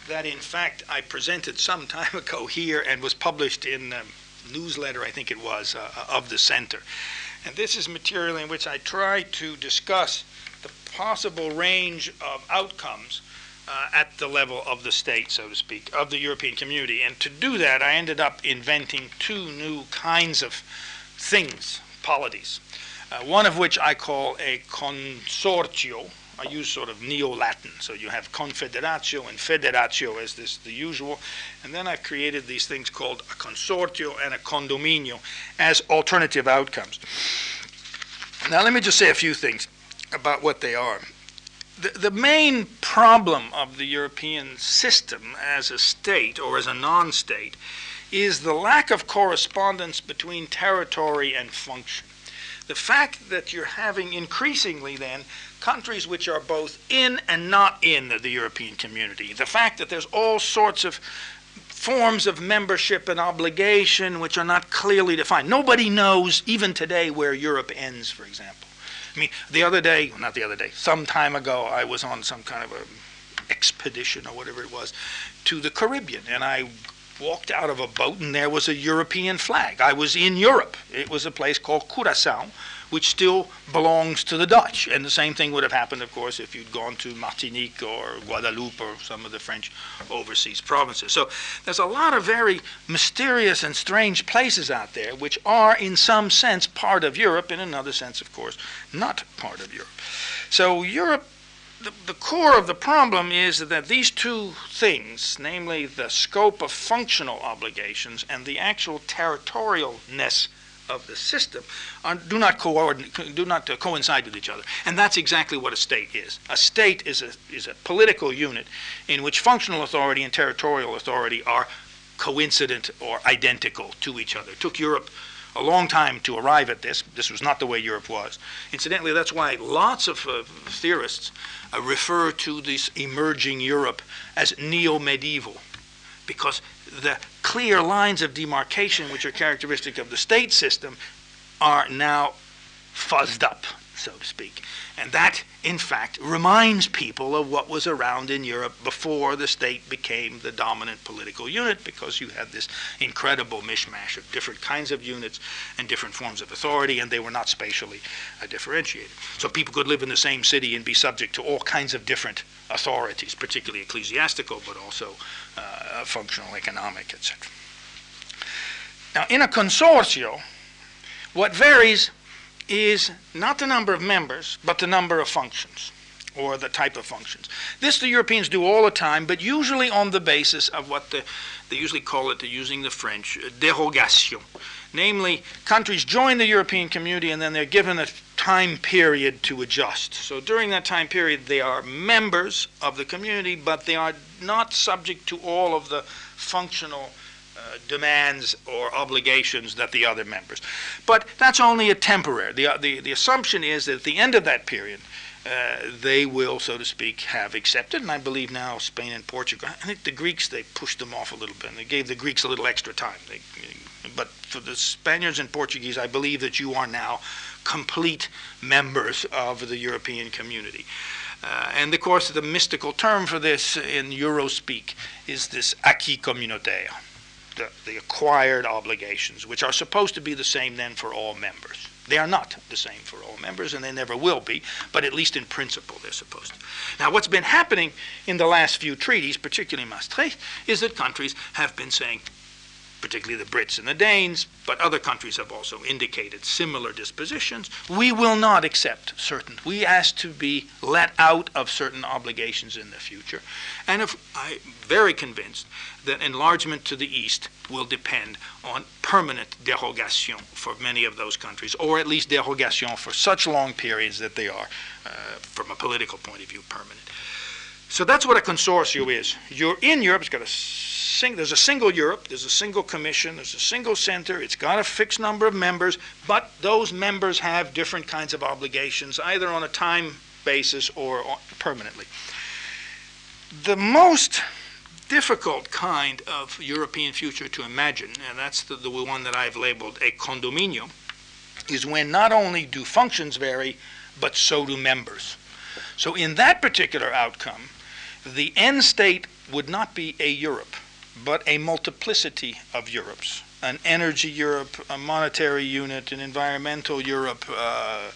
that, in fact, I presented some time ago here and was published in a newsletter, I think it was, uh, of the center. And this is material in which I try to discuss the possible range of outcomes uh, at the level of the state, so to speak, of the European community. And to do that, I ended up inventing two new kinds of things, polities. Uh, one of which I call a consortio, I use sort of Neo-Latin. So you have confederatio and federatio as this the usual. And then I've created these things called a consortio and a condominio as alternative outcomes. Now let me just say a few things about what they are. The, the main problem of the European system as a state or as a non-state is the lack of correspondence between territory and function. The fact that you're having increasingly then countries which are both in and not in the European community. The fact that there's all sorts of forms of membership and obligation which are not clearly defined. Nobody knows, even today, where Europe ends, for example. I mean, the other day, not the other day, some time ago, I was on some kind of a expedition or whatever it was to the Caribbean, and I walked out of a boat and there was a European flag. I was in Europe. It was a place called Curaçao, which still belongs to the Dutch. And the same thing would have happened, of course, if you'd gone to Martinique or Guadeloupe or some of the French overseas provinces. So there's a lot of very mysterious and strange places out there which are, in some sense, part of Europe, in another sense, of course, not part of Europe. So Europe the, the, core of the problem is that these two things, namely the scope of functional obligations and the actual territorialness of the system are, do not coordinate, do not uh, coincide with each other, and that's exactly what a state is. A state is a is a political unit in which functional authority and territorial authority are coincident or identical to each other. It took Europe a long time to arrive at this. This was not the way Europe was. Incidentally, that's why lots of uh, theorists uh, refer to this emerging Europe as neo medieval, because the clear lines of demarcation, which are characteristic of the state system, are now fuzzed up, so to speak. And that, in fact, reminds people of what was around in Europe before the state became the dominant political unit, because you had this incredible mishmash of different kinds of units and different forms of authority, and they were not spatially uh, differentiated. So people could live in the same city and be subject to all kinds of different authorities, particularly ecclesiastical, but also uh, functional, economic, etc. Now, in a consortio, what varies is not the number of members, but the number of functions or the type of functions. This the Europeans do all the time, but usually on the basis of what the, they usually call it, using the French, dérogation. Namely, countries join the European community and then they're given a time period to adjust. So during that time period, they are members of the community, but they are not subject to all of the functional uh, demands or obligations that the other members. But that's only a temporary. The, the, the assumption is that at the end of that period, uh, they will, so to speak, have accepted. And I believe now Spain and Portugal, I think the Greeks, they pushed them off a little bit. And they gave the Greeks a little extra time. They, but for the Spaniards and Portuguese, I believe that you are now complete members of the European community. Uh, and of course, the mystical term for this in Eurospeak is this acquis communautaire the, the acquired obligations, which are supposed to be the same then for all members. They are not the same for all members, and they never will be, but at least in principle they're supposed to. Now, what's been happening in the last few treaties, particularly Maastricht, is that countries have been saying, particularly the Brits and the Danes, but other countries have also indicated similar dispositions. We will not accept certain. We ask to be let out of certain obligations in the future. And if, I'm very convinced that enlargement to the east will depend on permanent derogation for many of those countries, or at least derogation for such long periods that they are, uh, from a political point of view, permanent. So that's what a consortium is. You're in Europe, it's got a sing, there's a single Europe, there's a single commission, there's a single center, it's got a fixed number of members, but those members have different kinds of obligations, either on a time basis or permanently. The most difficult kind of European future to imagine, and that's the, the one that I've labeled a condominio, is when not only do functions vary, but so do members. So in that particular outcome, the end state would not be a Europe, but a multiplicity of Europes. An energy Europe, a monetary unit, an environmental Europe, uh,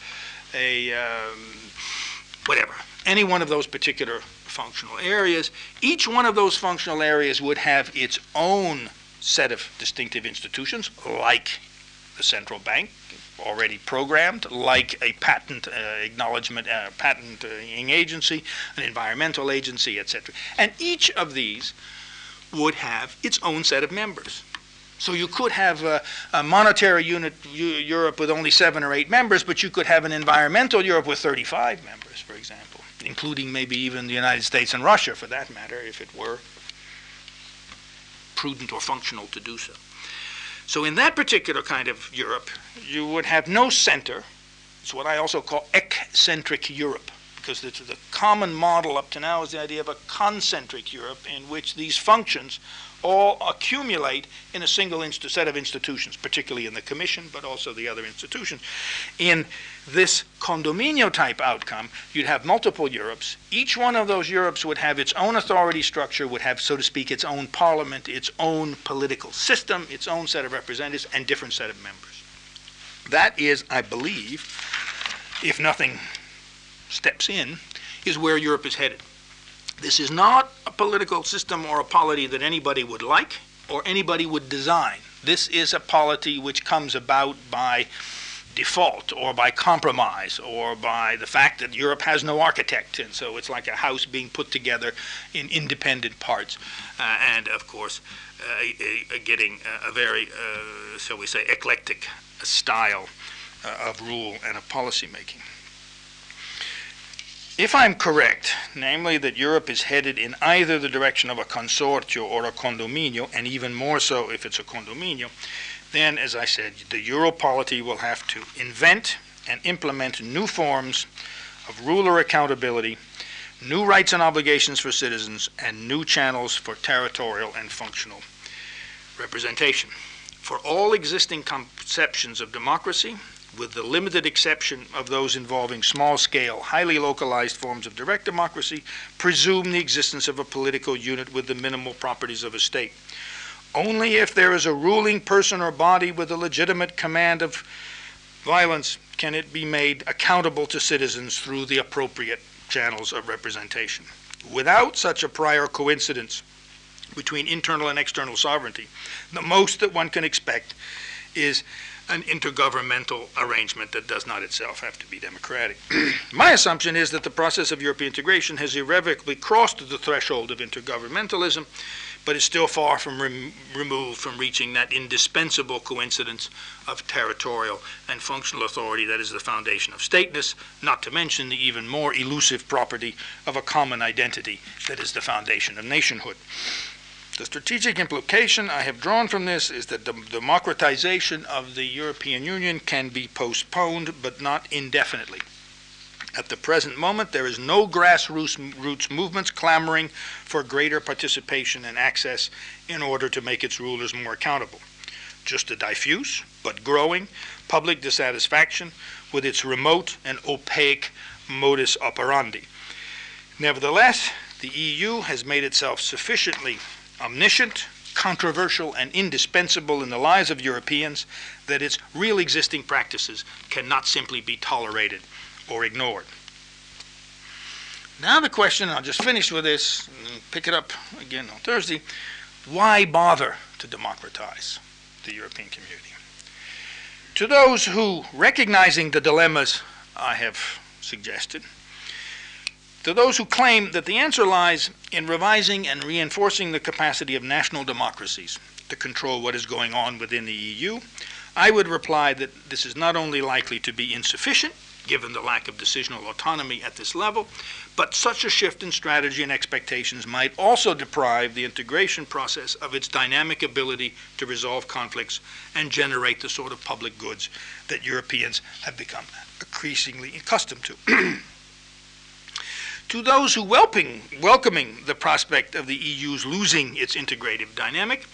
a um, whatever. Any one of those particular functional areas. Each one of those functional areas would have its own set of distinctive institutions, like the central bank, already programmed, like a patent uh, acknowledgement, uh, patenting agency, an environmental agency, etc. And each of these would have its own set of members. So you could have a, a monetary unit Europe with only seven or eight members, but you could have an environmental Europe with 35 members, for example, including maybe even the United States and Russia, for that matter, if it were prudent or functional to do so. So in that particular kind of Europe, you would have no center. It's what I also call eccentric Europe, because the, the common model up to now is the idea of a concentric Europe in which these functions all accumulate in a single inst- set of institutions, particularly in the Commission, but also the other institutions. In this condominio type outcome, you'd have multiple Europes. Each one of those Europes would have its own authority structure, would have, so to speak, its own parliament, its own political system, its own set of representatives, and different set of members. That is, I believe, if nothing steps in, is where Europe is headed. This is not a political system or a polity that anybody would like or anybody would design. This is a polity which comes about by default or by compromise or by the fact that Europe has no architect, and so it's like a house being put together in independent parts. Uh, and of course, uh, getting a, a very, uh, shall we say, eclectic style uh, of rule and of policy making. If I'm correct, namely that Europe is headed in either the direction of a consortio or a condominio, and even more so if it's a condominio, then, as I said, the Europolity will have to invent and implement new forms of ruler accountability, new rights and obligations for citizens, and new channels for territorial and functional representation. For all existing conceptions of democracy, with the limited exception of those involving small scale, highly localized forms of direct democracy, presume the existence of a political unit with the minimal properties of a state. Only if there is a ruling person or body with a legitimate command of violence can it be made accountable to citizens through the appropriate channels of representation. Without such a prior coincidence between internal and external sovereignty, the most that one can expect is an intergovernmental arrangement that does not itself have to be democratic. My assumption is that the process of European integration has irrevocably crossed the threshold of intergovernmentalism, but is still far from rem- removed from reaching that indispensable coincidence of territorial and functional authority that is the foundation of stateness, not to mention the even more elusive property of a common identity that is the foundation of nationhood. The strategic implication I have drawn from this is that the democratization of the European Union can be postponed, but not indefinitely. At the present moment, there is no grassroots movements clamoring for greater participation and access in order to make its rulers more accountable. Just a diffuse, but growing, public dissatisfaction with its remote and opaque modus operandi. Nevertheless, the EU has made itself sufficiently omniscient, controversial, and indispensable in the lives of Europeans that its real existing practices cannot simply be tolerated or ignored. Now, the question, I'll just finish with this, pick it up again on Thursday why bother to democratize the European community? To those who, recognizing the dilemmas I have suggested, to those who claim that the answer lies in revising and reinforcing the capacity of national democracies to control what is going on within the EU, I would reply that this is not only likely to be insufficient, given the lack of decisional autonomy at this level, but such a shift in strategy and expectations might also deprive the integration process of its dynamic ability to resolve conflicts and generate the sort of public goods that Europeans have become increasingly accustomed to. To those who welping, welcoming the prospect of the EU's losing its integrative dynamic,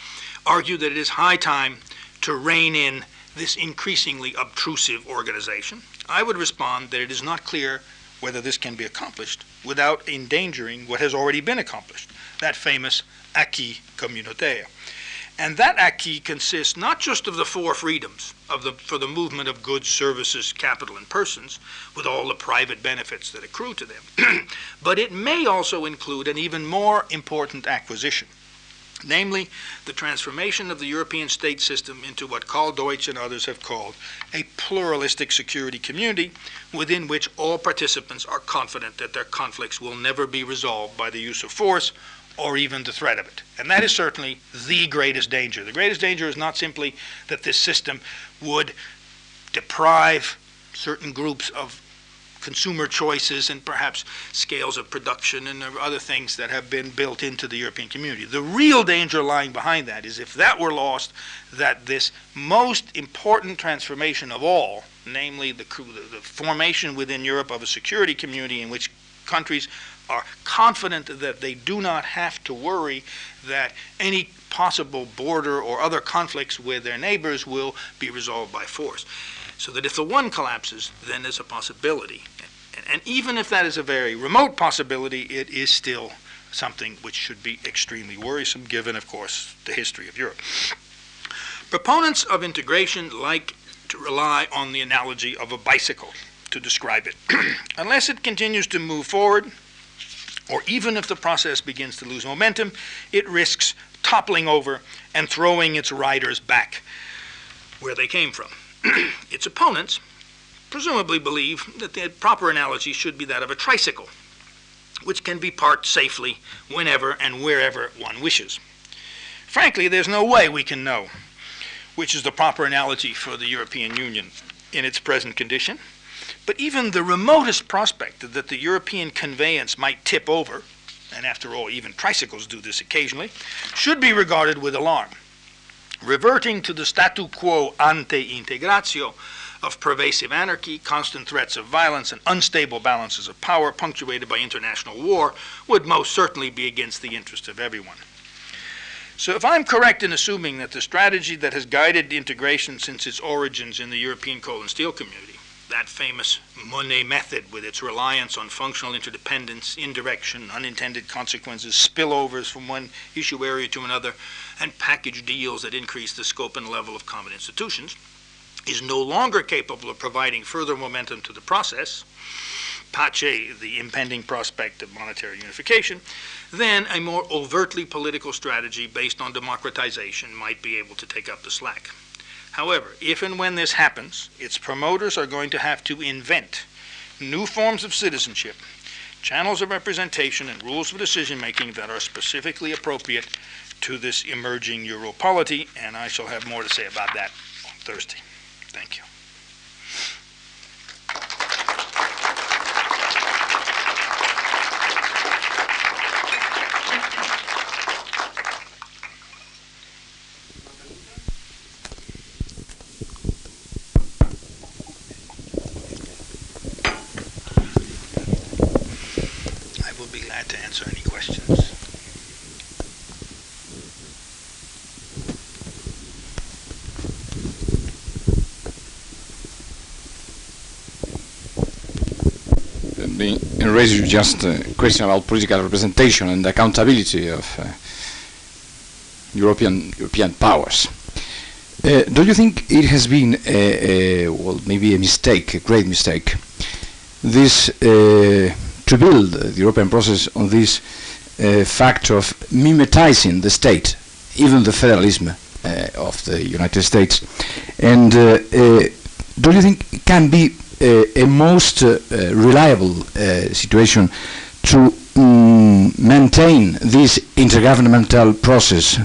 argue that it is high time to rein in this increasingly obtrusive organization, I would respond that it is not clear whether this can be accomplished without endangering what has already been accomplished, that famous acquis communautaire. And that acquis consists not just of the four freedoms of the, for the movement of goods, services, capital, and persons, with all the private benefits that accrue to them, but it may also include an even more important acquisition, namely the transformation of the European state system into what Karl Deutsch and others have called a pluralistic security community within which all participants are confident that their conflicts will never be resolved by the use of force or even the threat of it. And that is certainly the greatest danger. The greatest danger is not simply that this system would deprive certain groups of consumer choices and perhaps scales of production and other things that have been built into the European community. The real danger lying behind that is if that were lost, that this most important transformation of all, namely the, the formation within Europe of a security community in which countries are confident that they do not have to worry that any possible border or other conflicts with their neighbors will be resolved by force. So that if the one collapses, then there's a possibility. And, even if that is a very remote possibility, it is still something which should be extremely worrisome, given, of course, the history of Europe. Proponents of integration like to rely on the analogy of a bicycle to describe it. Unless it continues to move forward, or even if the process begins to lose momentum, it risks toppling over and throwing its riders back where they came from. its opponents presumably believe that the proper analogy should be that of a tricycle, which can be parked safely whenever and wherever one wishes. Frankly, there's no way we can know which is the proper analogy for the European Union in its present condition. But even the remotest prospect that the European conveyance might tip over, and after all, even tricycles do this occasionally, should be regarded with alarm. Reverting to the statu quo ante integratio of pervasive anarchy, constant threats of violence, and unstable balances of power punctuated by international war would most certainly be against the interest of everyone. So, if I'm correct in assuming that the strategy that has guided integration since its origins in the European coal and steel community, that famous Monnet method with its reliance on functional interdependence, indirection, unintended consequences, spillovers from one issue area to another, and package deals that increase the scope and level of common institutions, is no longer capable of providing further momentum to the process, pace the impending prospect of monetary unification, then a more overtly political strategy based on democratization might be able to take up the slack. However, if and when this happens, its promoters are going to have to invent new forms of citizenship, channels of representation, and rules of decision making that are specifically appropriate to this emerging Europolity, and I shall have more to say about that on Thursday. Thank you. Raise just a question about political representation and accountability of uh, European European powers. Uh, do you think it has been a, a, well maybe a mistake, a great mistake, this uh, to build the European process on this uh, fact of mimetizing the state, even the federalism uh, of the United States, and uh, do you think it can be a, most uh, reliable uh, situation to um, maintain this intergovernmental process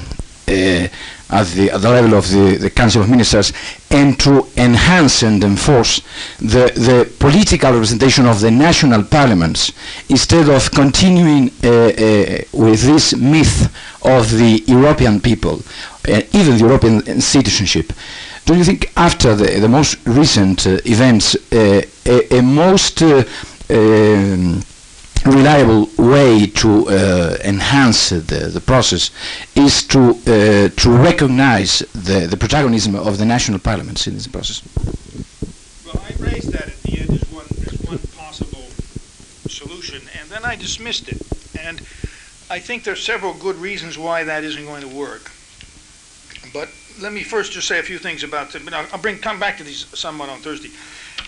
uh, at the, at the level of the, the Council of Ministers and to enhance and enforce the, the political representation of the national parliaments instead of continuing uh, uh, with this myth of the European people, uh, even the European citizenship. Do you think after the, the most recent uh, events, uh, a, a, most uh, um, reliable way to uh, enhance the, the process is to uh, to recognize the, the protagonism of the national parliaments in this process? Well, I raised that at the end as one, as one possible solution, and then I dismissed it. And I think there are several good reasons why that isn't going to work. But let me first just say a few things about it, but I'll, bring come back to these somewhat on Thursday.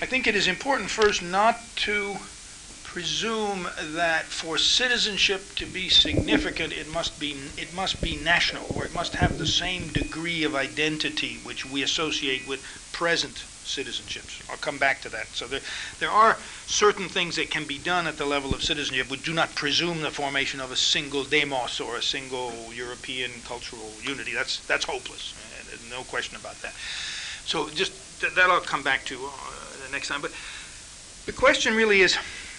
I think it is important first not to presume that for citizenship to be significant, it must be it must be national, or it must have the same degree of identity which we associate with present citizenships. I'll come back to that. So there, there are certain things that can be done at the level of citizenship which do not presume the formation of a single demos or a single European cultural unity. That's that's hopeless no question about that. So just th- that I'll come back to uh, the next time. But the question really is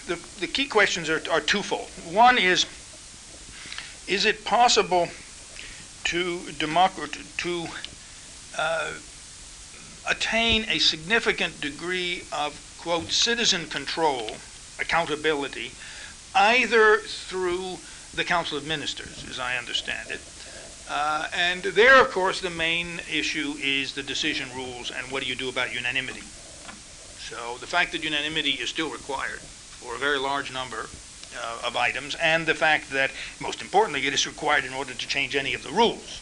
the, the key questions are, are twofold. One is is it possible to democrat to uh, attain a significant degree of quote citizen control accountability either through the Council of Ministers, as I understand it. Uh, and there, of course, the main issue is the decision rules and what do you do about unanimity. So the fact that unanimity is still required for a very large number uh, of items, and the fact that, most importantly, it is required in order to change any of the rules,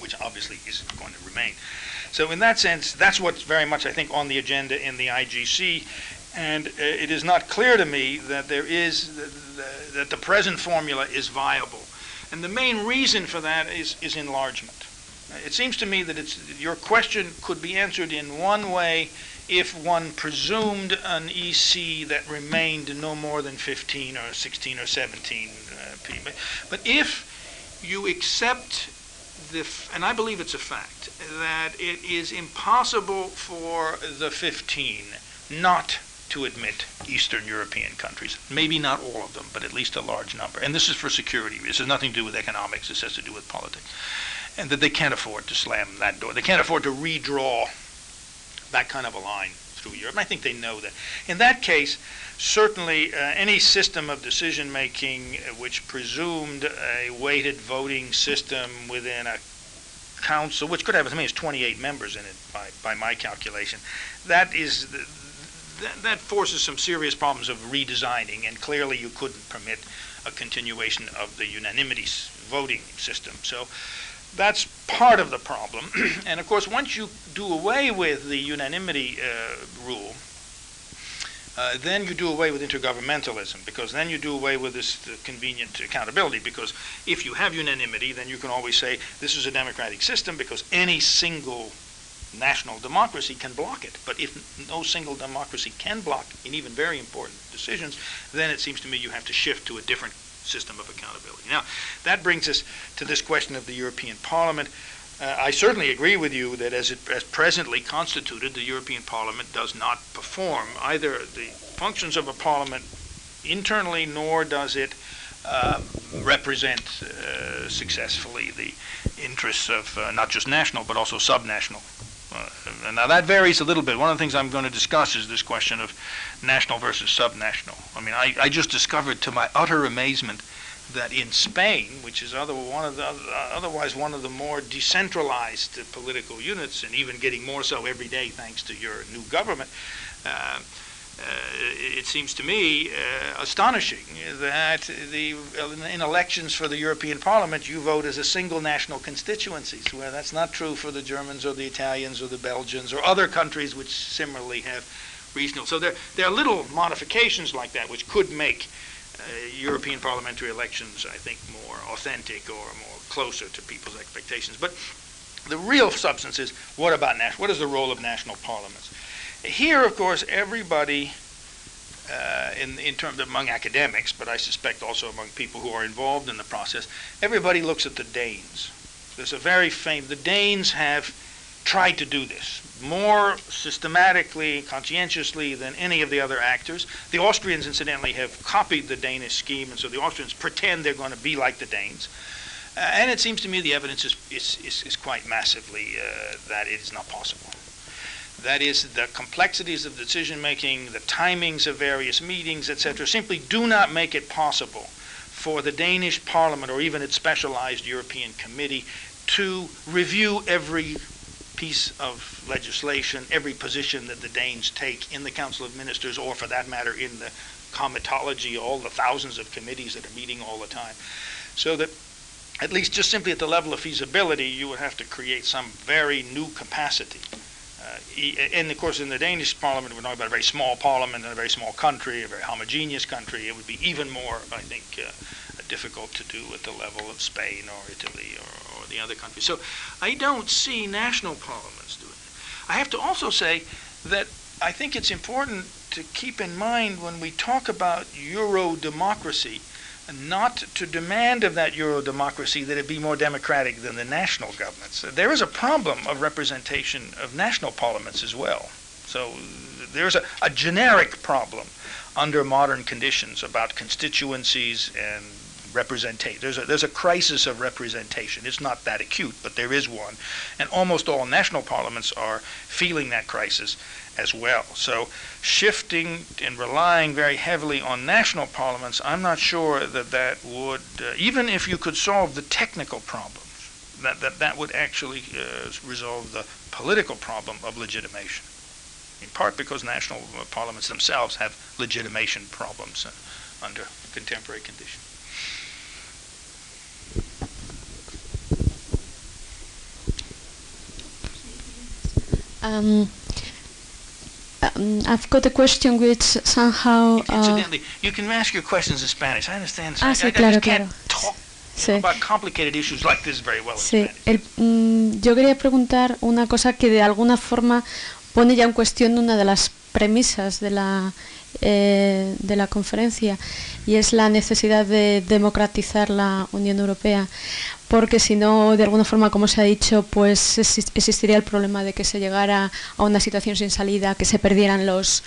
which obviously is going to remain. So in that sense, that's what's very much, I think, on the agenda in the IGC, and uh, it is not clear to me that there is, that the present formula is viable. And the main reason for that is, is enlargement. It seems to me that it's, your question could be answered in one way if one presumed an EC that remained no more than 15 or 16 or 17 uh, people. But if you accept the, and I believe it's a fact, that it is impossible for the 15 not to admit Eastern European countries. Maybe not all of them, but at least a large number. And this is for security. This has nothing to do with economics. This has to do with politics. And that they can't afford to slam that door. They can't afford to redraw that kind of a line through Europe. And I think they know that. In that case, certainly uh, any system of decision making uh, which presumed a weighted voting system within a council, which could have as many as 28 members in it by, by my calculation, that is the, that, that forces some serious problems of redesigning, and clearly you couldn't permit a continuation of the unanimity voting system. So that's part of the problem. and of course, once you do away with the unanimity uh, rule, uh, then you do away with intergovernmentalism because then you do away with this convenient accountability because if you have unanimity then you can always say this is a democratic system because any single national democracy can block it but if no single democracy can block in even very important decisions then it seems to me you have to shift to a different system of accountability. Now, that brings us to this question of the European Parliament. Uh, I certainly agree with you that as it as presently constituted, the European Parliament does not perform either the functions of a parliament internally, nor does it uh, represent uh, successfully the interests of uh, not just national but also subnational. Uh, now that varies a little bit. One of the things I'm going to discuss is this question of national versus subnational. I mean, I, I just discovered to my utter amazement that in Spain, which is other, one of the, uh, otherwise one of the more decentralized political units, and even getting more so every day thanks to your new government, uh, it seems to me uh, astonishing that the, in elections for the European Parliament you vote as a single national constituencies, where that's not true for the Germans or the Italians or the Belgians or other countries which similarly have regional. So there, there are little modifications like that which could make uh, European parliamentary elections, I think, more authentic or more closer to people's expectations. But the real substance is what about national? What is the role of national parliaments? Here, of course, everybody, uh, in, in terms of among academics, but I suspect also among people who are involved in the process, everybody looks at the Danes. There's a very famous, the Danes have tried to do this more systematically, conscientiously than any of the other actors. The Austrians, incidentally, have copied the Danish scheme, and so the Austrians pretend they're going to be like the Danes. Uh, and it seems to me the evidence is, is, is, is quite massively uh, that it is not possible. That is, the complexities of decision making, the timings of various meetings, etc., simply do not make it possible for the Danish parliament or even its specialized European committee to review every piece of legislation, every position that the Danes take in the Council of Ministers, or for that matter, in the comitology, all the thousands of committees that are meeting all the time. So that at least just simply at the level of feasibility, you would have to create some very new capacity and of course, in the Danish parliament, we're talking about a very small parliament in a very small country, a very homogeneous country. It would be even more, I think, uh, difficult to do at the level of Spain or Italy or, or the other countries. So I don't see national parliaments doing it. I have to also say that I think it's important to keep in mind when we talk about Euro democracy not to demand of that Euro democracy that it be more democratic than the national governments. There is a problem of representation of national parliaments as well. So there's a, a generic problem under modern conditions about constituencies and representation. There's a, there's a crisis of representation. It's not that acute, but there is one. And almost all national parliaments are feeling that crisis as well. So shifting and relying very heavily on national parliaments, I'm not sure that that would, uh, even if you could solve the technical problems, that, that, that would actually uh, resolve the political problem of legitimation. In part because national uh, parliaments themselves have legitimation problems under contemporary conditions. Um, um, I've got a question which somehow. Uh, Incidentally, you can ask your questions in Spanish. I understand. Ah, I, sí, I, I claro, just can't claro. talk sí. about complicated issues like this very well in Sí, el- mm, yo quería preguntar una cosa que de alguna forma pone ya en cuestión una de las premisas de la, eh, de la conferencia y es la necesidad de democratizar la Unión Europea porque si no, de alguna forma, como se ha dicho, pues exis- existiría el problema de que se llegara a una situación sin salida, que se perdieran los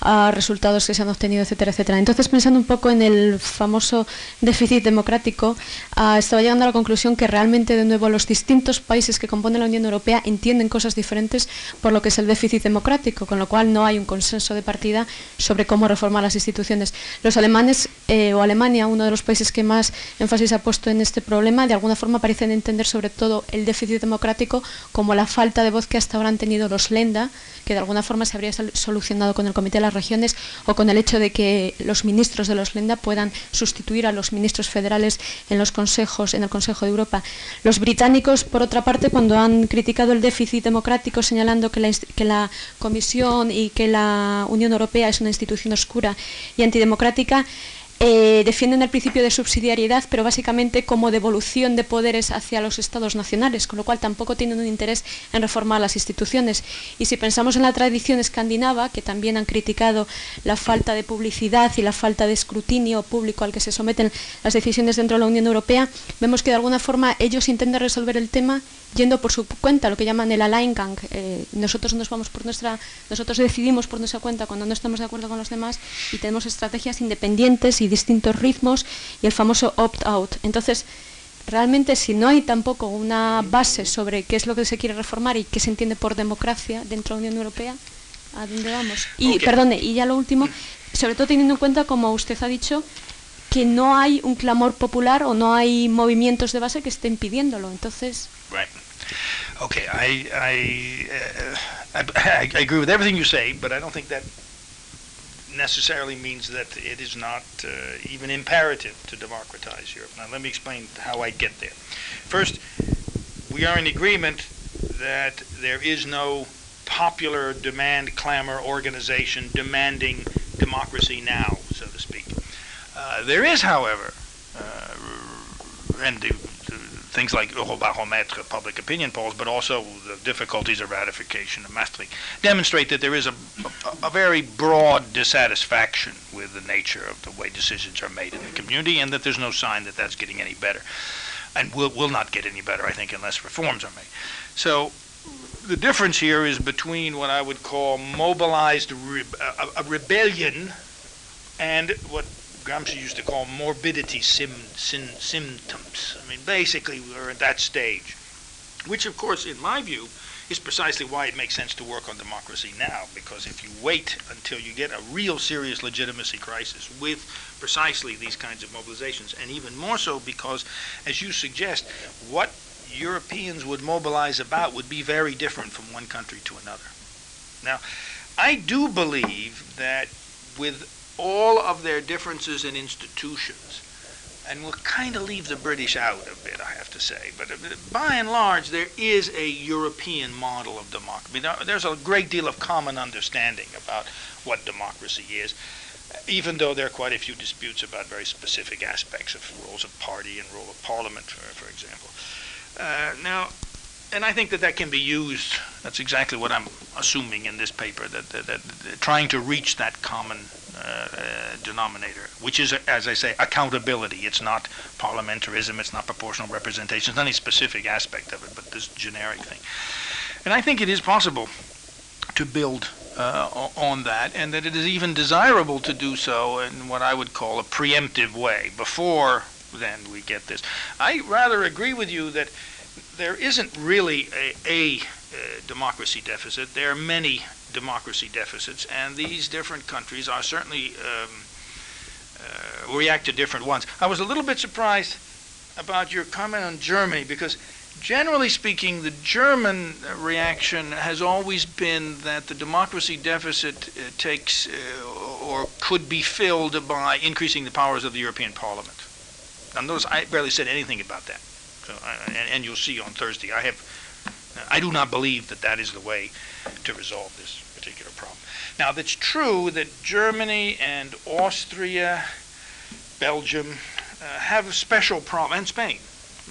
ah, resultados que se han obtenido, etcétera, etcétera. Entonces, pensando un poco en el famoso déficit democrático, ah, estaba llegando a la conclusión que realmente, de nuevo, los distintos países que componen la Unión Europea entienden cosas diferentes por lo que es el déficit democrático, con lo cual no hay un consenso de partida sobre cómo reformar las instituciones. Los alemanes eh, o Alemania, uno de los países que más énfasis ha puesto en este problema, de alguna forma parecen entender sobre todo el déficit democrático como la falta de voz que hasta ahora han tenido los Lenda, que de alguna forma se habría solucionado con el Comité de Regiones o con el hecho de que los ministros de los Lenda puedan sustituir a los ministros federales en los consejos, en el Consejo de Europa. Los británicos, por otra parte, cuando han criticado el déficit democrático, señalando que la Comisión y que la Unión Europea es una institución oscura y antidemocrática, eh, defienden el principio de subsidiariedad, pero básicamente como devolución de poderes hacia los estados nacionales, con lo cual tampoco tienen un interés en reformar las instituciones. Y si pensamos en la tradición escandinava, que también han criticado la falta de publicidad y la falta de escrutinio público al que se someten las decisiones dentro de la Unión Europea, vemos que de alguna forma ellos intentan resolver el tema yendo por su cuenta, lo que llaman el Alleingang. Eh, nosotros nos vamos por nuestra, nosotros decidimos por nuestra cuenta cuando no estamos de acuerdo con los demás y tenemos estrategias independientes y distintos ritmos y el famoso opt-out. Entonces, realmente si no hay tampoco una base sobre qué es lo que se quiere reformar y qué se entiende por democracia dentro de la Unión Europea, ¿a dónde vamos? Y, perdone, y ya lo último, sobre todo teniendo en cuenta, como usted ha dicho, que no hay un clamor popular o no hay movimientos de base que estén pidiéndolo. Entonces, Right. Okay, I I, uh, I I agree with everything you say, but I don't think that necessarily means that it is not uh, even imperative to democratize Europe. Now, let me explain how I get there. First, we are in agreement that there is no popular demand clamor organization demanding democracy now, so to speak. Uh, there is, however, uh, and the, things like oh, Eurobarometer, public opinion polls, but also the difficulties of ratification of Maastricht, demonstrate that there is a, a, a very broad dissatisfaction with the nature of the way decisions are made in the community, and that there's no sign that that's getting any better, and will, will not get any better, I think, unless reforms are made. So the difference here is between what I would call mobilized re- a, a rebellion and what Gramsci used to call morbidity sim, sim, symptoms. I mean, basically, we're at that stage, which, of course, in my view, is precisely why it makes sense to work on democracy now. Because if you wait until you get a real serious legitimacy crisis with precisely these kinds of mobilizations, and even more so because, as you suggest, what Europeans would mobilize about would be very different from one country to another. Now, I do believe that with all of their differences in institutions, and we'll kind of leave the British out a bit, I have to say, but uh, by and large, there is a European model of democracy. There's a great deal of common understanding about what democracy is, even though there are quite a few disputes about very specific aspects of roles of party and role of parliament, for, for example. Uh, now, and I think that that can be used. That's exactly what I'm assuming in this paper. That, that, that, that trying to reach that common denominator, which is, as I say, accountability. It's not parliamentarism. It's not proportional representation. It's not any specific aspect of it, but this generic thing. And I think it is possible to build uh, on that, and that it is even desirable to do so in what I would call a preemptive way, before then we get this. I rather agree with you that there isn't really a, a uh, democracy deficit. There are many democracy deficits, and these different countries are certainly um, uh, react to different ones. I was a little bit surprised about your comment on Germany because generally speaking, the German reaction has always been that the democracy deficit uh, takes uh, or could be filled by increasing the powers of the European Parliament. Now, notice I barely said anything about that. So, and, and you'll see on Thursday, I have, I do not believe that that is the way to resolve this particular problem. Now, it's true that Germany and Austria, Belgium, uh, have a special problem, and Spain.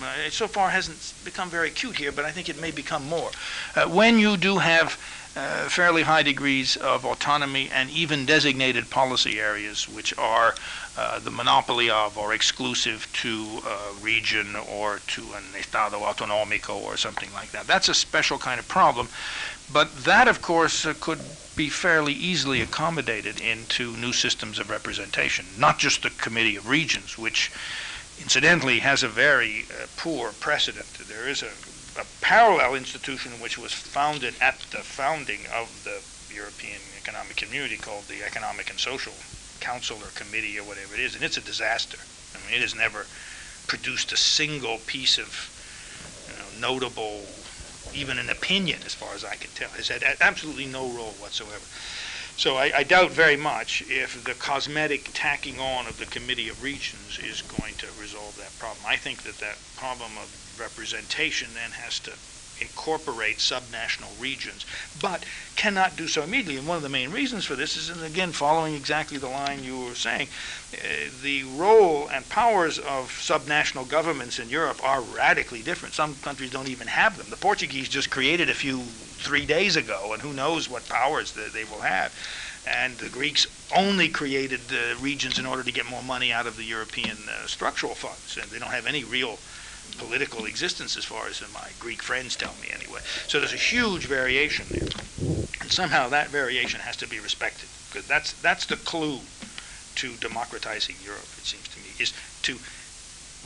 Uh, it so far hasn't become very acute here, but I think it may become more. Uh, when you do have uh, fairly high degrees of autonomy and even designated policy areas, which are uh, the monopoly of or exclusive to a region or to an Estado autonómico or something like that. That's a special kind of problem. But that, of course, uh, could be fairly easily accommodated into new systems of representation, not just the Committee of Regions, which incidentally has a very uh, poor precedent. There is a, a, parallel institution which was founded at the founding of the European Economic Community called the Economic and Social Council or Committee or whatever it is, and it's a disaster. I mean, it has never produced a single piece of you know, notable even an opinion, as far as I can tell. Has had absolutely no role whatsoever. So I, I, doubt very much if the cosmetic tacking on of the Committee of Regions is going to resolve that problem. I think that that problem of representation then has to incorporate subnational regions, but cannot do so immediately. And one of the main reasons for this is, and again, following exactly the line you were saying, uh, the role and powers of subnational governments in Europe are radically different. Some countries don't even have them. The Portuguese just created a few three days ago, and who knows what powers that they will have. And the Greeks only created the regions in order to get more money out of the European uh, structural funds, and they don't have any real political existence as far as my Greek friends tell me anyway. So there's a huge variation there. And somehow that variation has to be respected because that's that's the clue to democratizing Europe, it seems to me, is to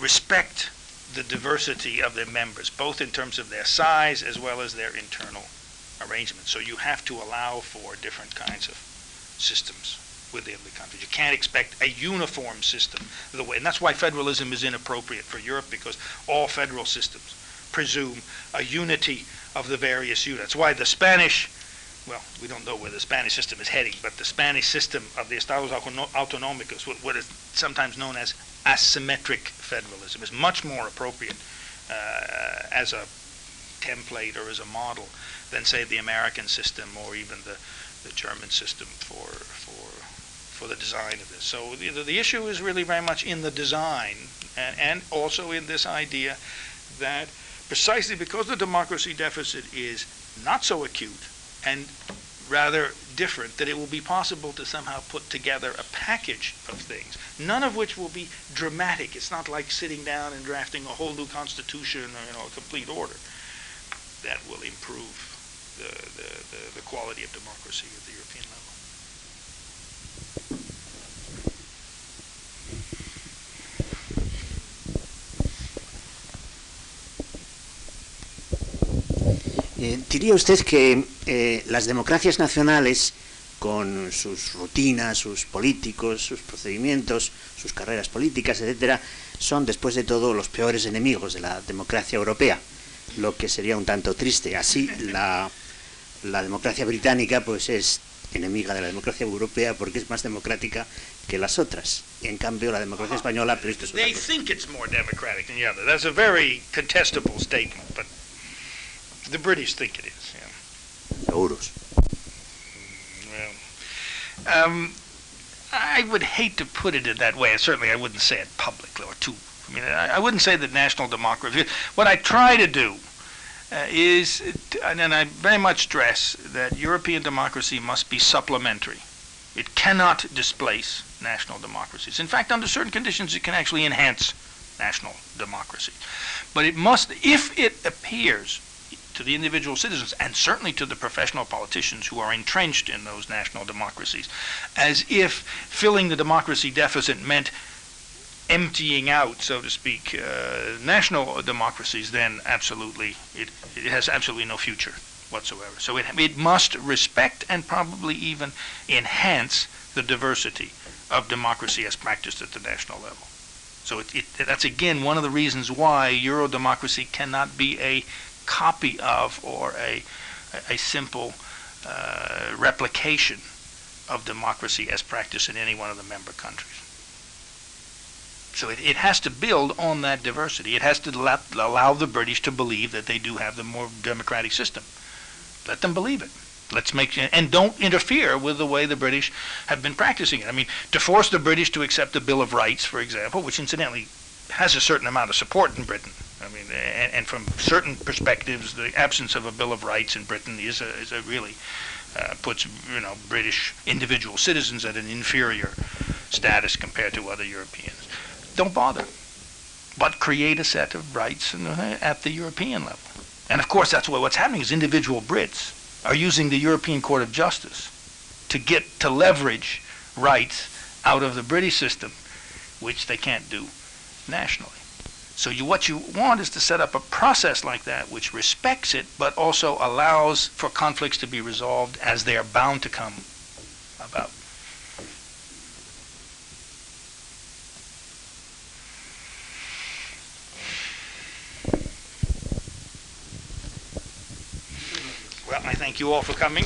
respect the diversity of their members, both in terms of their size as well as their internal arrangements. So you have to allow for different kinds of systems within the country. You can't expect a uniform system. The way, and that's why federalism is inappropriate for Europe because all federal systems presume a unity of the various units. That's why the Spanish, well, we don't know where the Spanish system is heading, but the Spanish system of the Estados Autonómicos, what is sometimes known as asymmetric federalism, is much more appropriate uh, as a template or as a model than, say, the American system or even the, the German system for, for for the design of this. So the, the issue is really very much in the design and, and also in this idea that precisely because the democracy deficit is not so acute and rather different, that it will be possible to somehow put together a package of things, none of which will be dramatic. It's not like sitting down and drafting a whole new constitution or you know, a complete order. That will improve the, the, the, the quality of democracy of the European. Eh, ¿Diría usted que eh, las democracias nacionales, con sus rutinas, sus políticos, sus procedimientos, sus carreras políticas, etcétera, son después de todo los peores enemigos de la democracia europea? Lo que sería un tanto triste. Así, la, la democracia británica pues es enemiga de la democracia europea porque es más democrática que las otras. En cambio, la democracia española, pero esto es otra They think it's more democratic than the other. That's a very contestable statement, but the British think it is. Yeah. Seguros. Well, um, I would hate to put it in that way. Certainly, I wouldn't say it publicly or too. I mean, I, I wouldn't say that national democracy. What I try to do uh, is, and I very much stress that European democracy must be supplementary. It cannot displace national democracies. In fact, under certain conditions, it can actually enhance national democracy. But it must, if it appears to the individual citizens and certainly to the professional politicians who are entrenched in those national democracies, as if filling the democracy deficit meant emptying out, so to speak, uh, national democracies, then absolutely, it, it has absolutely no future whatsoever. So it, it must respect and probably even enhance the diversity of democracy as practiced at the national level. So it, it, that's again one of the reasons why Euro democracy cannot be a copy of or a, a simple uh, replication of democracy as practiced in any one of the member countries. So it, it has to build on that diversity. It has to allow, allow the British to believe that they do have the more democratic system. Let them believe it. Let's make and don't interfere with the way the British have been practicing it. I mean, to force the British to accept the Bill of Rights, for example, which incidentally has a certain amount of support in Britain. I mean, and, and from certain perspectives, the absence of a Bill of Rights in Britain is a, is a really uh, puts you know British individual citizens at an inferior status compared to other Europeans. Don't bother, but create a set of rights the, at the European level. And of course, that's what, what's happening is individual Brits are using the European Court of Justice to get to leverage rights out of the British system, which they can't do nationally. So you, what you want is to set up a process like that which respects it, but also allows for conflicts to be resolved as they are bound to come about. Well, I thank you all for coming.